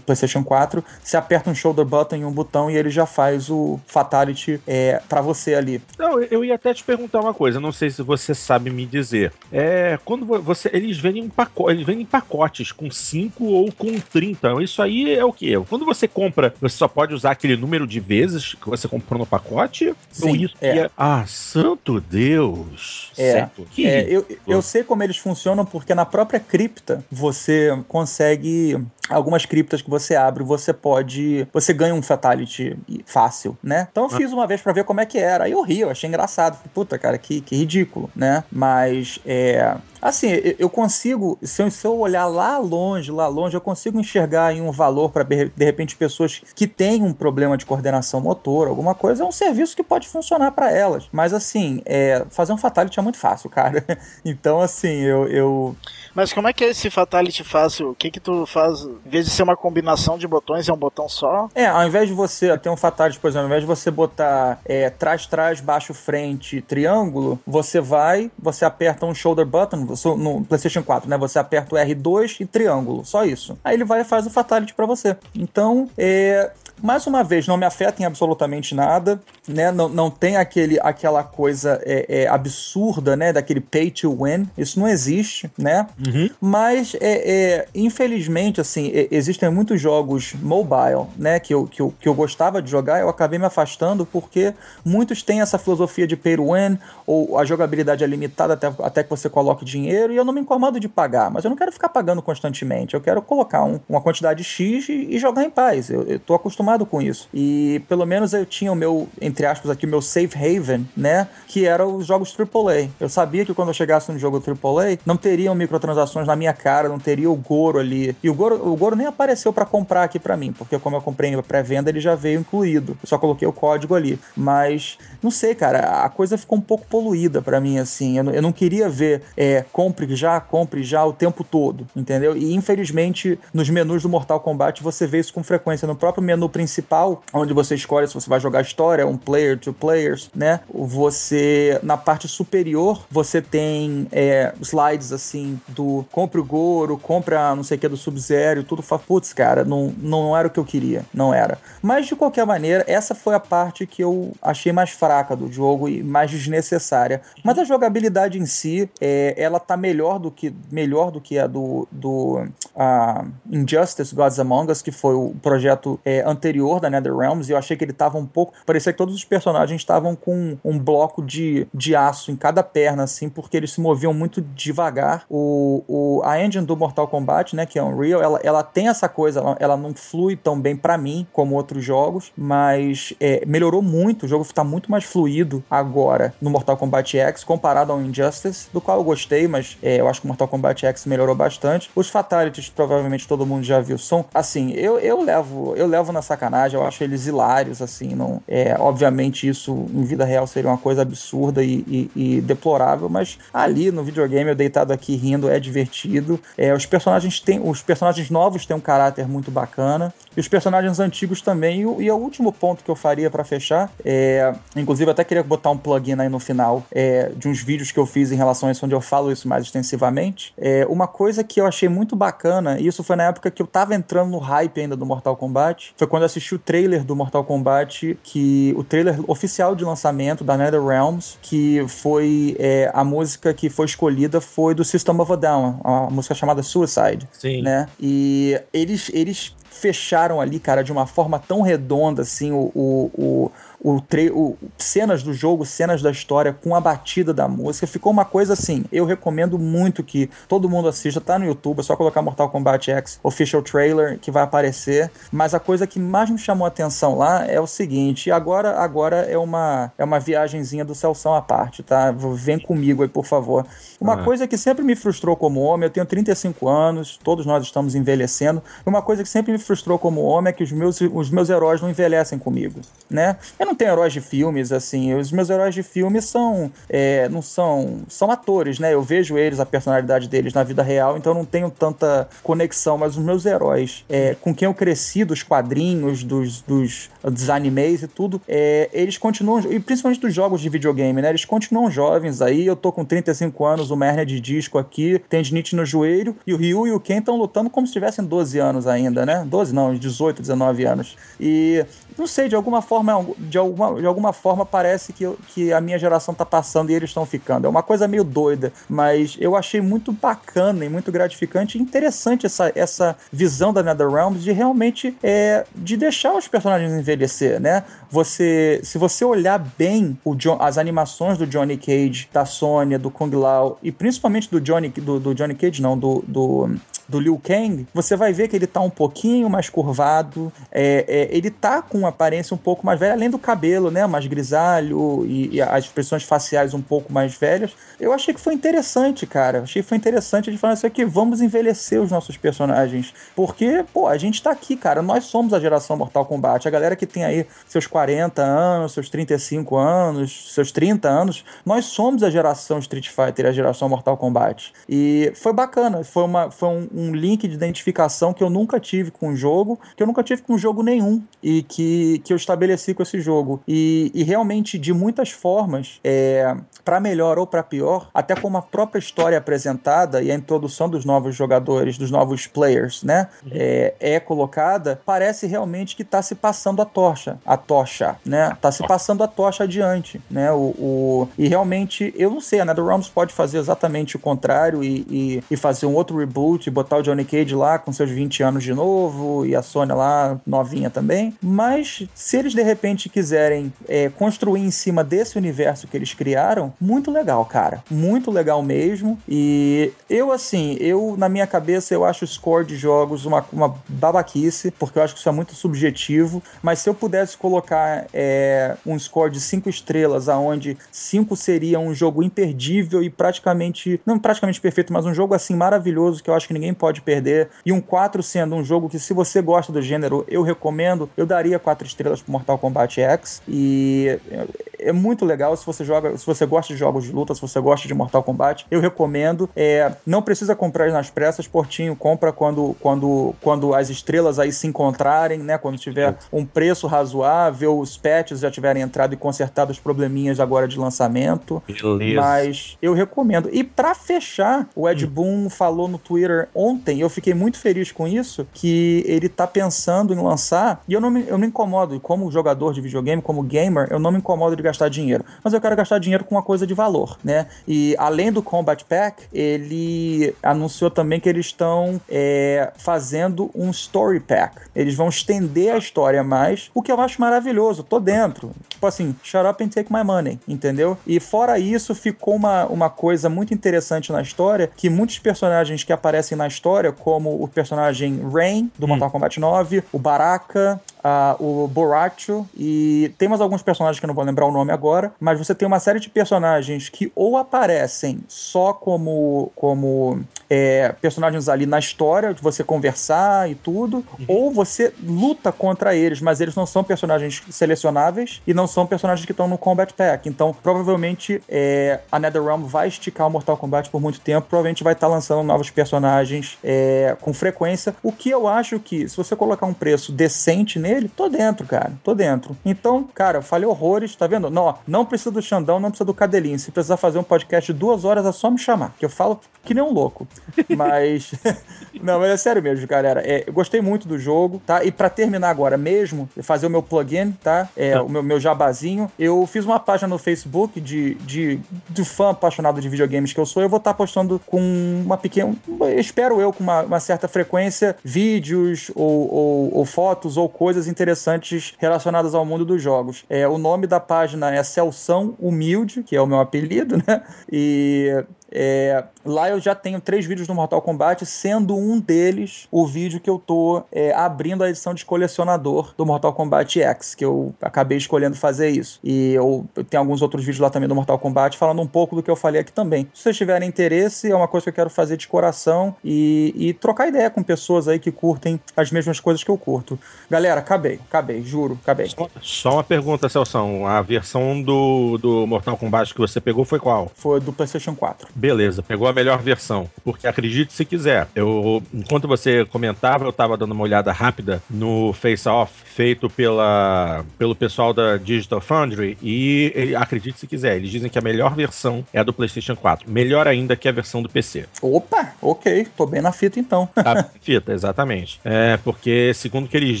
PlayStation 4, você aperta um shoulder button em um botão e ele já faz o Fatality é, para você ali. Não, eu ia até te perguntar uma coisa, não sei se você sabe me dizer. É, quando você. Eles vendem, um pacote, eles vendem pacotes com 5 ou com 30. Isso aí é o quê? Quando você compra, você só pode usar aquele número de vezes que você comprou no pacote? Sim, ou isso é. é... Ah, santo Deus! É, certo. é eu, eu sei como eles funcionam porque na própria cripta você consegue algumas criptas que você abre, você pode. Você ganha um fatality fácil, né? Então eu ah. fiz uma vez para ver como é que era. Aí eu ri, eu achei engraçado. Puta, cara, que, que ridículo, né? Mas é. Assim, eu consigo, se eu, olhar lá longe, lá longe, eu consigo enxergar em um valor para de repente pessoas que têm um problema de coordenação motor, alguma coisa, é um serviço que pode funcionar para elas. Mas assim, é, fazer um fatality é muito fácil, *laughs* cara. então, assim, eu, eu mas como é que é esse Fatality fácil? O que que tu faz? Em vez de ser uma combinação de botões, é um botão só? É, ao invés de você ter um Fatality, por exemplo, ao invés de você botar é, trás, trás, baixo, frente, triângulo, você vai, você aperta um shoulder button, no PlayStation 4, né? Você aperta o R2 e triângulo, só isso. Aí ele vai e faz o Fatality para você. Então, é, mais uma vez, não me afeta em absolutamente nada, né? Não, não tem aquele, aquela coisa é, é, absurda, né? Daquele pay to win. Isso não existe, né? Uhum. Mas, é, é infelizmente, assim, é, existem muitos jogos mobile, né? Que eu, que, eu, que eu gostava de jogar, eu acabei me afastando porque muitos têm essa filosofia de pay to win, ou a jogabilidade é limitada até, até que você coloque dinheiro, e eu não me incomodo de pagar, mas eu não quero ficar pagando constantemente. Eu quero colocar um, uma quantidade X e, e jogar em paz. Eu, eu tô acostumado acostumado com isso. E pelo menos eu tinha o meu, entre aspas, aqui, o meu safe haven, né? Que era os jogos AAA. Eu sabia que quando eu chegasse no jogo AAA, não teriam microtransações na minha cara, não teria o Goro ali. E o Goro, o Goro nem apareceu para comprar aqui para mim, porque como eu comprei em pré-venda, ele já veio incluído. Eu só coloquei o código ali. Mas, não sei, cara, a coisa ficou um pouco poluída para mim, assim. Eu, eu, não queria ver é, compre já, compre já o tempo todo, entendeu? E infelizmente, nos menus do Mortal Kombat, você vê isso com frequência. No próprio menu principal principal, onde você escolhe se você vai jogar história, um player, two players, né? Você, na parte superior, você tem é, slides assim do compra o Goro, compra não sei o que do Sub-Zero, tudo putz, cara, não, não era o que eu queria, não era. Mas de qualquer maneira, essa foi a parte que eu achei mais fraca do jogo e mais desnecessária. Mas a jogabilidade em si, é, ela tá melhor do que melhor do que a do, do uh, Injustice Gods Among Us, que foi o projeto é, anterior da NetherRealms, e eu achei que ele tava um pouco. Parecia que todos os personagens estavam com um bloco de, de aço em cada perna, assim, porque eles se moviam muito devagar. O, o, a engine do Mortal Kombat, né, que é Unreal, ela, ela tem essa coisa, ela, ela não flui tão bem para mim como outros jogos, mas é, melhorou muito. O jogo está muito mais fluido agora no Mortal Kombat X comparado ao Injustice, do qual eu gostei, mas é, eu acho que o Mortal Kombat X melhorou bastante. Os Fatalities, provavelmente todo mundo já viu, são assim, eu, eu levo eu levo na sacanagem, eu acho eles hilários, assim, não é, obviamente isso em vida real seria uma coisa absurda e, e, e deplorável, mas ali no videogame eu deitado aqui rindo é divertido. É, os personagens têm, os personagens novos têm um caráter muito bacana e os personagens antigos também. E, e o último ponto que eu faria para fechar, é, inclusive até queria botar um plugin aí no final é, de uns vídeos que eu fiz em relação a isso, onde eu falo isso mais extensivamente. É, uma coisa que eu achei muito bacana, e isso foi na época que eu tava entrando no hype ainda do Mortal Kombat, foi quando eu assisti o trailer do Mortal Kombat, que o trailer oficial de lançamento da NetherRealms, que foi é, a música que foi escolhida foi do System of a Down, a música chamada Suicide. Sim. Né? E eles, eles fecharam ali, cara, de uma forma tão redonda, assim, o, o, o o, tre o cenas do jogo, cenas da história com a batida da música. Ficou uma coisa assim. Eu recomendo muito que todo mundo assista. Tá no YouTube, é só colocar Mortal Kombat X Official Trailer que vai aparecer. Mas a coisa que mais me chamou a atenção lá é o seguinte. Agora, agora é uma é uma viagenzinha do Celção à parte, tá? Vem comigo aí, por favor. Uma ah. coisa que sempre me frustrou como homem, eu tenho 35 anos, todos nós estamos envelhecendo. Uma coisa que sempre me frustrou como homem é que os meus, os meus heróis não envelhecem comigo, né? Eu não não tenho heróis de filmes, assim. Os meus heróis de filmes são. É, não são. São atores, né? Eu vejo eles, a personalidade deles na vida real, então não tenho tanta conexão. Mas os meus heróis, é, com quem eu cresci, dos quadrinhos, dos, dos, dos animes e tudo, é, eles continuam. E principalmente dos jogos de videogame, né? Eles continuam jovens aí. Eu tô com 35 anos, uma hernia de disco aqui, tendinite no joelho, e o Ryu e o Ken estão lutando como se tivessem 12 anos ainda, né? 12 não, 18, 19 anos. E não sei, de alguma forma, de alguma, de alguma forma parece que, que a minha geração tá passando e eles estão ficando. É uma coisa meio doida, mas eu achei muito bacana e muito gratificante e interessante essa, essa visão da NetherRealms de realmente é, de deixar os personagens envelhecer, né? Você, se você olhar bem o John, as animações do Johnny Cage, da Sônia, do Kung Lao e principalmente do Johnny, do, do Johnny Cage, não, do, do do Liu Kang, você vai ver que ele tá um pouquinho mais curvado, é, é, ele tá com uma aparência um pouco mais velha, além do cabelo, né, mais grisalho e, e, as expressões faciais um pouco mais velhas. Eu achei que foi interessante, cara. Achei que foi interessante de falar isso aqui, vamos envelhecer os nossos personagens, porque, pô, a gente tá aqui, cara, nós somos a geração Mortal Kombat, a galera que tem aí seus 40 anos, seus 35 anos, seus 30 anos, nós somos a geração Street Fighter, a geração Mortal Kombat. E foi bacana, foi, uma, foi um um link de identificação que eu nunca tive com o jogo, que eu nunca tive com jogo nenhum e que, que eu estabeleci com esse jogo. E, e realmente, de muitas formas, é, para melhor ou para pior, até como a própria história é apresentada e a introdução dos novos jogadores, dos novos players, né, uhum. é, é, colocada, parece realmente que está se passando a tocha, a tocha, né, tá se passando a tocha adiante, né, o, o e realmente, eu não sei, a NetherRealms pode fazer exatamente o contrário e, e, e fazer um outro reboot, botar botar o Johnny Cage lá com seus 20 anos de novo e a Sônia lá novinha também. Mas se eles de repente quiserem é, construir em cima desse universo que eles criaram, muito legal, cara. Muito legal mesmo. E eu, assim, eu, na minha cabeça, eu acho o score de jogos uma, uma babaquice, porque eu acho que isso é muito subjetivo. Mas se eu pudesse colocar é, um score de 5 estrelas, aonde 5 seria um jogo imperdível e praticamente, não praticamente perfeito, mas um jogo assim maravilhoso que eu acho que ninguém ninguém pode perder. E um 4 sendo um jogo que, se você gosta do gênero, eu recomendo. Eu daria 4 estrelas pro Mortal Kombat X. E é, é muito legal se você joga, se você gosta de jogos de luta, se você gosta de Mortal Kombat, eu recomendo. É, não precisa comprar nas pressas, Portinho, compra quando, quando, quando as estrelas aí se encontrarem, né? Quando tiver um preço razoável, os patches já tiverem entrado e consertado os probleminhas agora de lançamento. Beleza. Mas eu recomendo. E para fechar, o Ed hum. Boon falou no Twitter ontem, eu fiquei muito feliz com isso, que ele tá pensando em lançar, e eu não me, eu me incomodo, como jogador de videogame, como gamer, eu não me incomodo de gastar dinheiro. Mas eu quero gastar dinheiro com uma coisa de valor, né? E além do Combat Pack, ele anunciou também que eles estão é, fazendo um Story Pack. Eles vão estender a história mais, o que eu acho maravilhoso. Tô dentro. Tipo assim, shut up and take my money, entendeu? E fora isso, ficou uma, uma coisa muito interessante na história, que muitos personagens que aparecem na história, como o personagem Rain, do hum. Mortal Kombat 9, o Baraka, uh, o Boracho e tem mais alguns personagens que eu não vou lembrar o nome agora, mas você tem uma série de personagens que ou aparecem só como, como é, personagens ali na história, de você conversar e tudo, uhum. ou você luta contra eles, mas eles não são personagens selecionáveis e não são personagens que estão no Combat Pack. Então, provavelmente, é, a NetherRealm vai esticar o Mortal Kombat por muito tempo, provavelmente vai estar tá lançando novos personagens é, com frequência, o que eu acho que, se você colocar um preço decente nele, nele, tô dentro, cara. Tô dentro. Então, cara, eu falei horrores, tá vendo? Não, não precisa do Xandão, não precisa do Cadelinho. Se precisar fazer um podcast de duas horas, é só me chamar, que eu falo que nem um louco. *laughs* Mas. *laughs* não, mas é sério mesmo, galera. É, eu gostei muito do jogo, tá? E para terminar agora mesmo, fazer o meu plugin, tá? É, tá. o meu, meu jabazinho. Eu fiz uma página no Facebook de, de, de fã apaixonado de videogames que eu sou. Eu vou estar tá postando com uma pequena. Espero eu, com uma, uma certa frequência, vídeos ou, ou, ou fotos ou coisas coisas interessantes relacionadas ao mundo dos jogos. É, o nome da página é Celção Humilde, que é o meu apelido, *laughs* né? E é, lá eu já tenho três vídeos do Mortal Kombat, sendo um deles o vídeo que eu tô é, abrindo a edição de colecionador do Mortal Kombat X, que eu acabei escolhendo fazer isso. E eu, eu tenho alguns outros vídeos lá também do Mortal Kombat falando um pouco do que eu falei aqui também. Se vocês tiverem interesse, é uma coisa que eu quero fazer de coração e, e trocar ideia com pessoas aí que curtem as mesmas coisas que eu curto. Galera, acabei, acabei, juro, acabei. Só, só uma pergunta, Celso. A versão do, do Mortal Kombat que você pegou foi qual? Foi do PlayStation 4. Beleza, pegou a melhor versão. Porque acredite se quiser, eu, enquanto você comentava, eu estava dando uma olhada rápida no face-off feito pela, pelo pessoal da Digital Foundry e acredite se quiser, eles dizem que a melhor versão é a do PlayStation 4. Melhor ainda que a versão do PC. Opa, ok, tô bem na fita então. Tá *laughs* na fita, exatamente. É, porque, segundo o que eles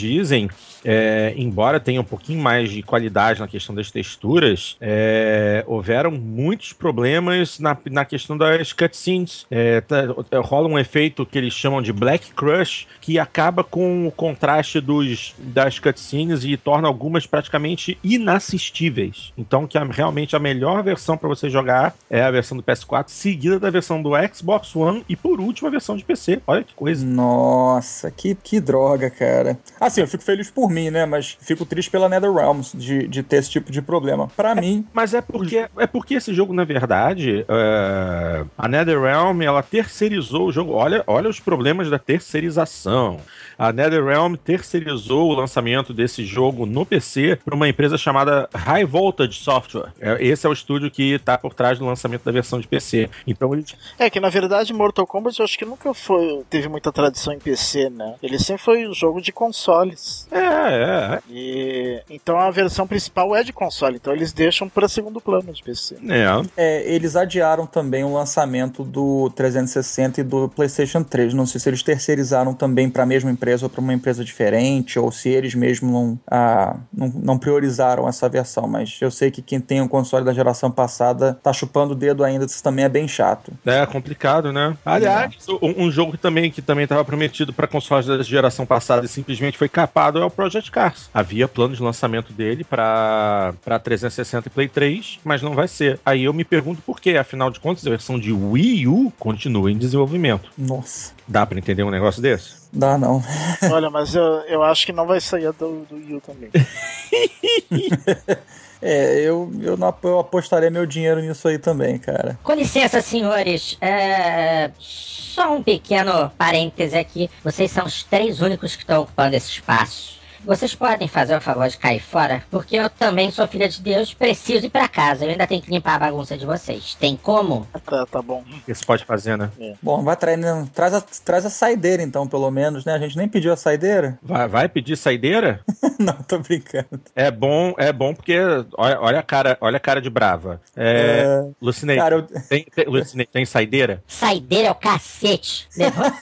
dizem, é, embora tenha um pouquinho mais de qualidade na questão das texturas, é, houveram muitos problemas na, na questão das cutscenes. É, tá, rola um efeito que eles chamam de Black Crush, que acaba com o contraste dos, das cutscenes e torna algumas praticamente inassistíveis. Então, que a, realmente a melhor versão para você jogar é a versão do PS4, seguida da versão do Xbox One e, por último, a versão de PC. Olha que coisa. Nossa, que, que droga, cara. Assim, eu fico feliz por mim, né? Mas fico triste pela NetherRealms de, de ter esse tipo de problema. Para é, mim. Mas é porque, é porque esse jogo, na verdade, uh, a NetherRealm, ela terceirizou o jogo. Olha, olha os problemas da terceirização. A NetherRealm terceirizou o lançamento desse jogo no PC para uma empresa chamada High Voltage Software. É, esse é o estúdio que está por trás do lançamento da versão de PC. Então ele... É que na verdade Mortal Kombat eu acho que nunca foi teve muita tradição em PC, né? Ele sempre foi um jogo de consoles. É, é, é. E, então a versão principal é de console, então eles deixam para segundo plano de PC. É. é. Eles adiaram também o lançamento do 360 e do PlayStation 3. Não sei se eles terceirizaram também para a mesma empresa ou para uma empresa diferente, ou se eles mesmos não, ah, não, não, priorizaram essa versão. Mas eu sei que quem tem um console da geração passada tá chupando o dedo ainda, isso também é bem chato. É complicado, né? Aliás, é. um, um, jogo que também que também estava prometido para consoles da geração passada e simplesmente foi capado é o Project Cars. Havia plano de lançamento dele para 360 e Play 3, mas não vai ser. Aí eu me pergunto por quê, afinal de contas, a versão de Wii U continua em desenvolvimento. Nossa. Dá para entender um negócio desse? Dá não. Olha, mas eu, eu acho que não vai sair do, do Wii U também. *laughs* É, eu, eu, não, eu apostaria meu dinheiro nisso aí também, cara. Com licença, senhores. É... Só um pequeno parêntese aqui. Vocês são os três únicos que estão ocupando esse espaço. Vocês podem fazer o favor de cair fora? Porque eu também sou filha de Deus, preciso ir pra casa. Eu ainda tenho que limpar a bagunça de vocês. Tem como? Tá, tá bom. Isso pode fazer, né? Bom, vai trair, né? traz, a, traz a saideira então, pelo menos, né? A gente nem pediu a saideira. Vai, vai pedir saideira? *laughs* não, tô brincando. É bom, é bom porque olha, olha a cara, olha a cara de brava. É, Lucinei, Cara, eu- tem, tem, Lucinei, tem saideira? Saideira é o cacete. Levanta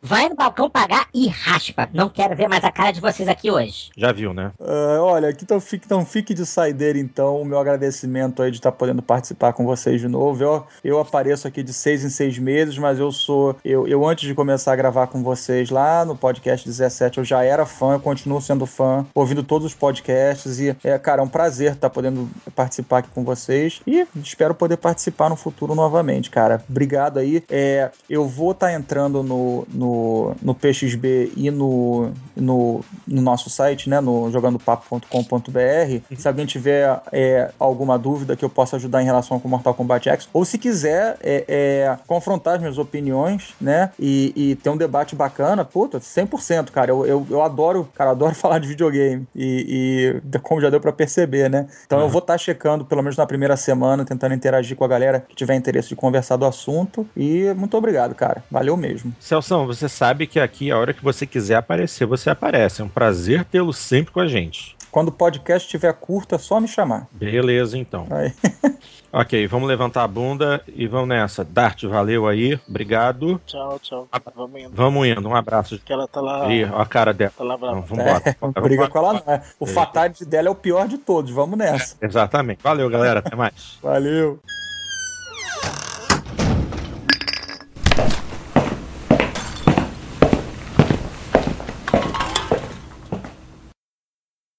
Vai no balcão pagar e raspa. Não quero ver mais a cara de vocês aqui hoje. Já viu, né? Ah, olha, que então fique, então fique de saideira, então. O meu agradecimento aí de estar podendo participar com vocês de novo. Eu, eu apareço aqui de seis em seis meses, mas eu sou. Eu, eu, antes de começar a gravar com vocês lá no podcast 17, eu já era fã, eu continuo sendo fã, ouvindo todos os podcasts. E, é, cara, é um prazer estar podendo participar aqui com vocês. E espero poder participar no futuro novamente, cara. Obrigado aí. É, eu vou estar entrando no, no, no PXB e no, no, no nosso site, né? No jogandopapo.com.br. Se alguém tiver é, alguma dúvida que eu possa ajudar em relação com Mortal Kombat X, ou se quiser é, é, confrontar as minhas opiniões, né? E, e ter um debate bacana, puta, 100%, cara. Eu, eu, eu adoro, cara, adoro *laughs* falar de videogame. E, e como já deu pra perceber, né? Então eu vou estar checando, pelo menos na primeira semana, tentando interagir com a galera que tiver interesse de conversar do assunto. E muito obrigado, cara. Valeu mesmo. Celção, você sabe que aqui, a hora que você quiser aparecer, você aparece. É um prazer tê-lo sempre com a gente. Quando o podcast estiver curto, é só me chamar. Beleza, então. Aí. *laughs* Ok, vamos levantar a bunda e vamos nessa. Dart, valeu aí. Obrigado. Tchau, tchau. Vamos indo. Vamos indo. Um abraço. Que ela tá lá. Ih, ó a cara dela. Tá lá brava. Então, vambora. É, Vamos briga embora. com ela não. é. O fatality dela é o pior de todos. Vamos nessa. Exatamente. Valeu, galera. Até mais. *laughs* Valeu.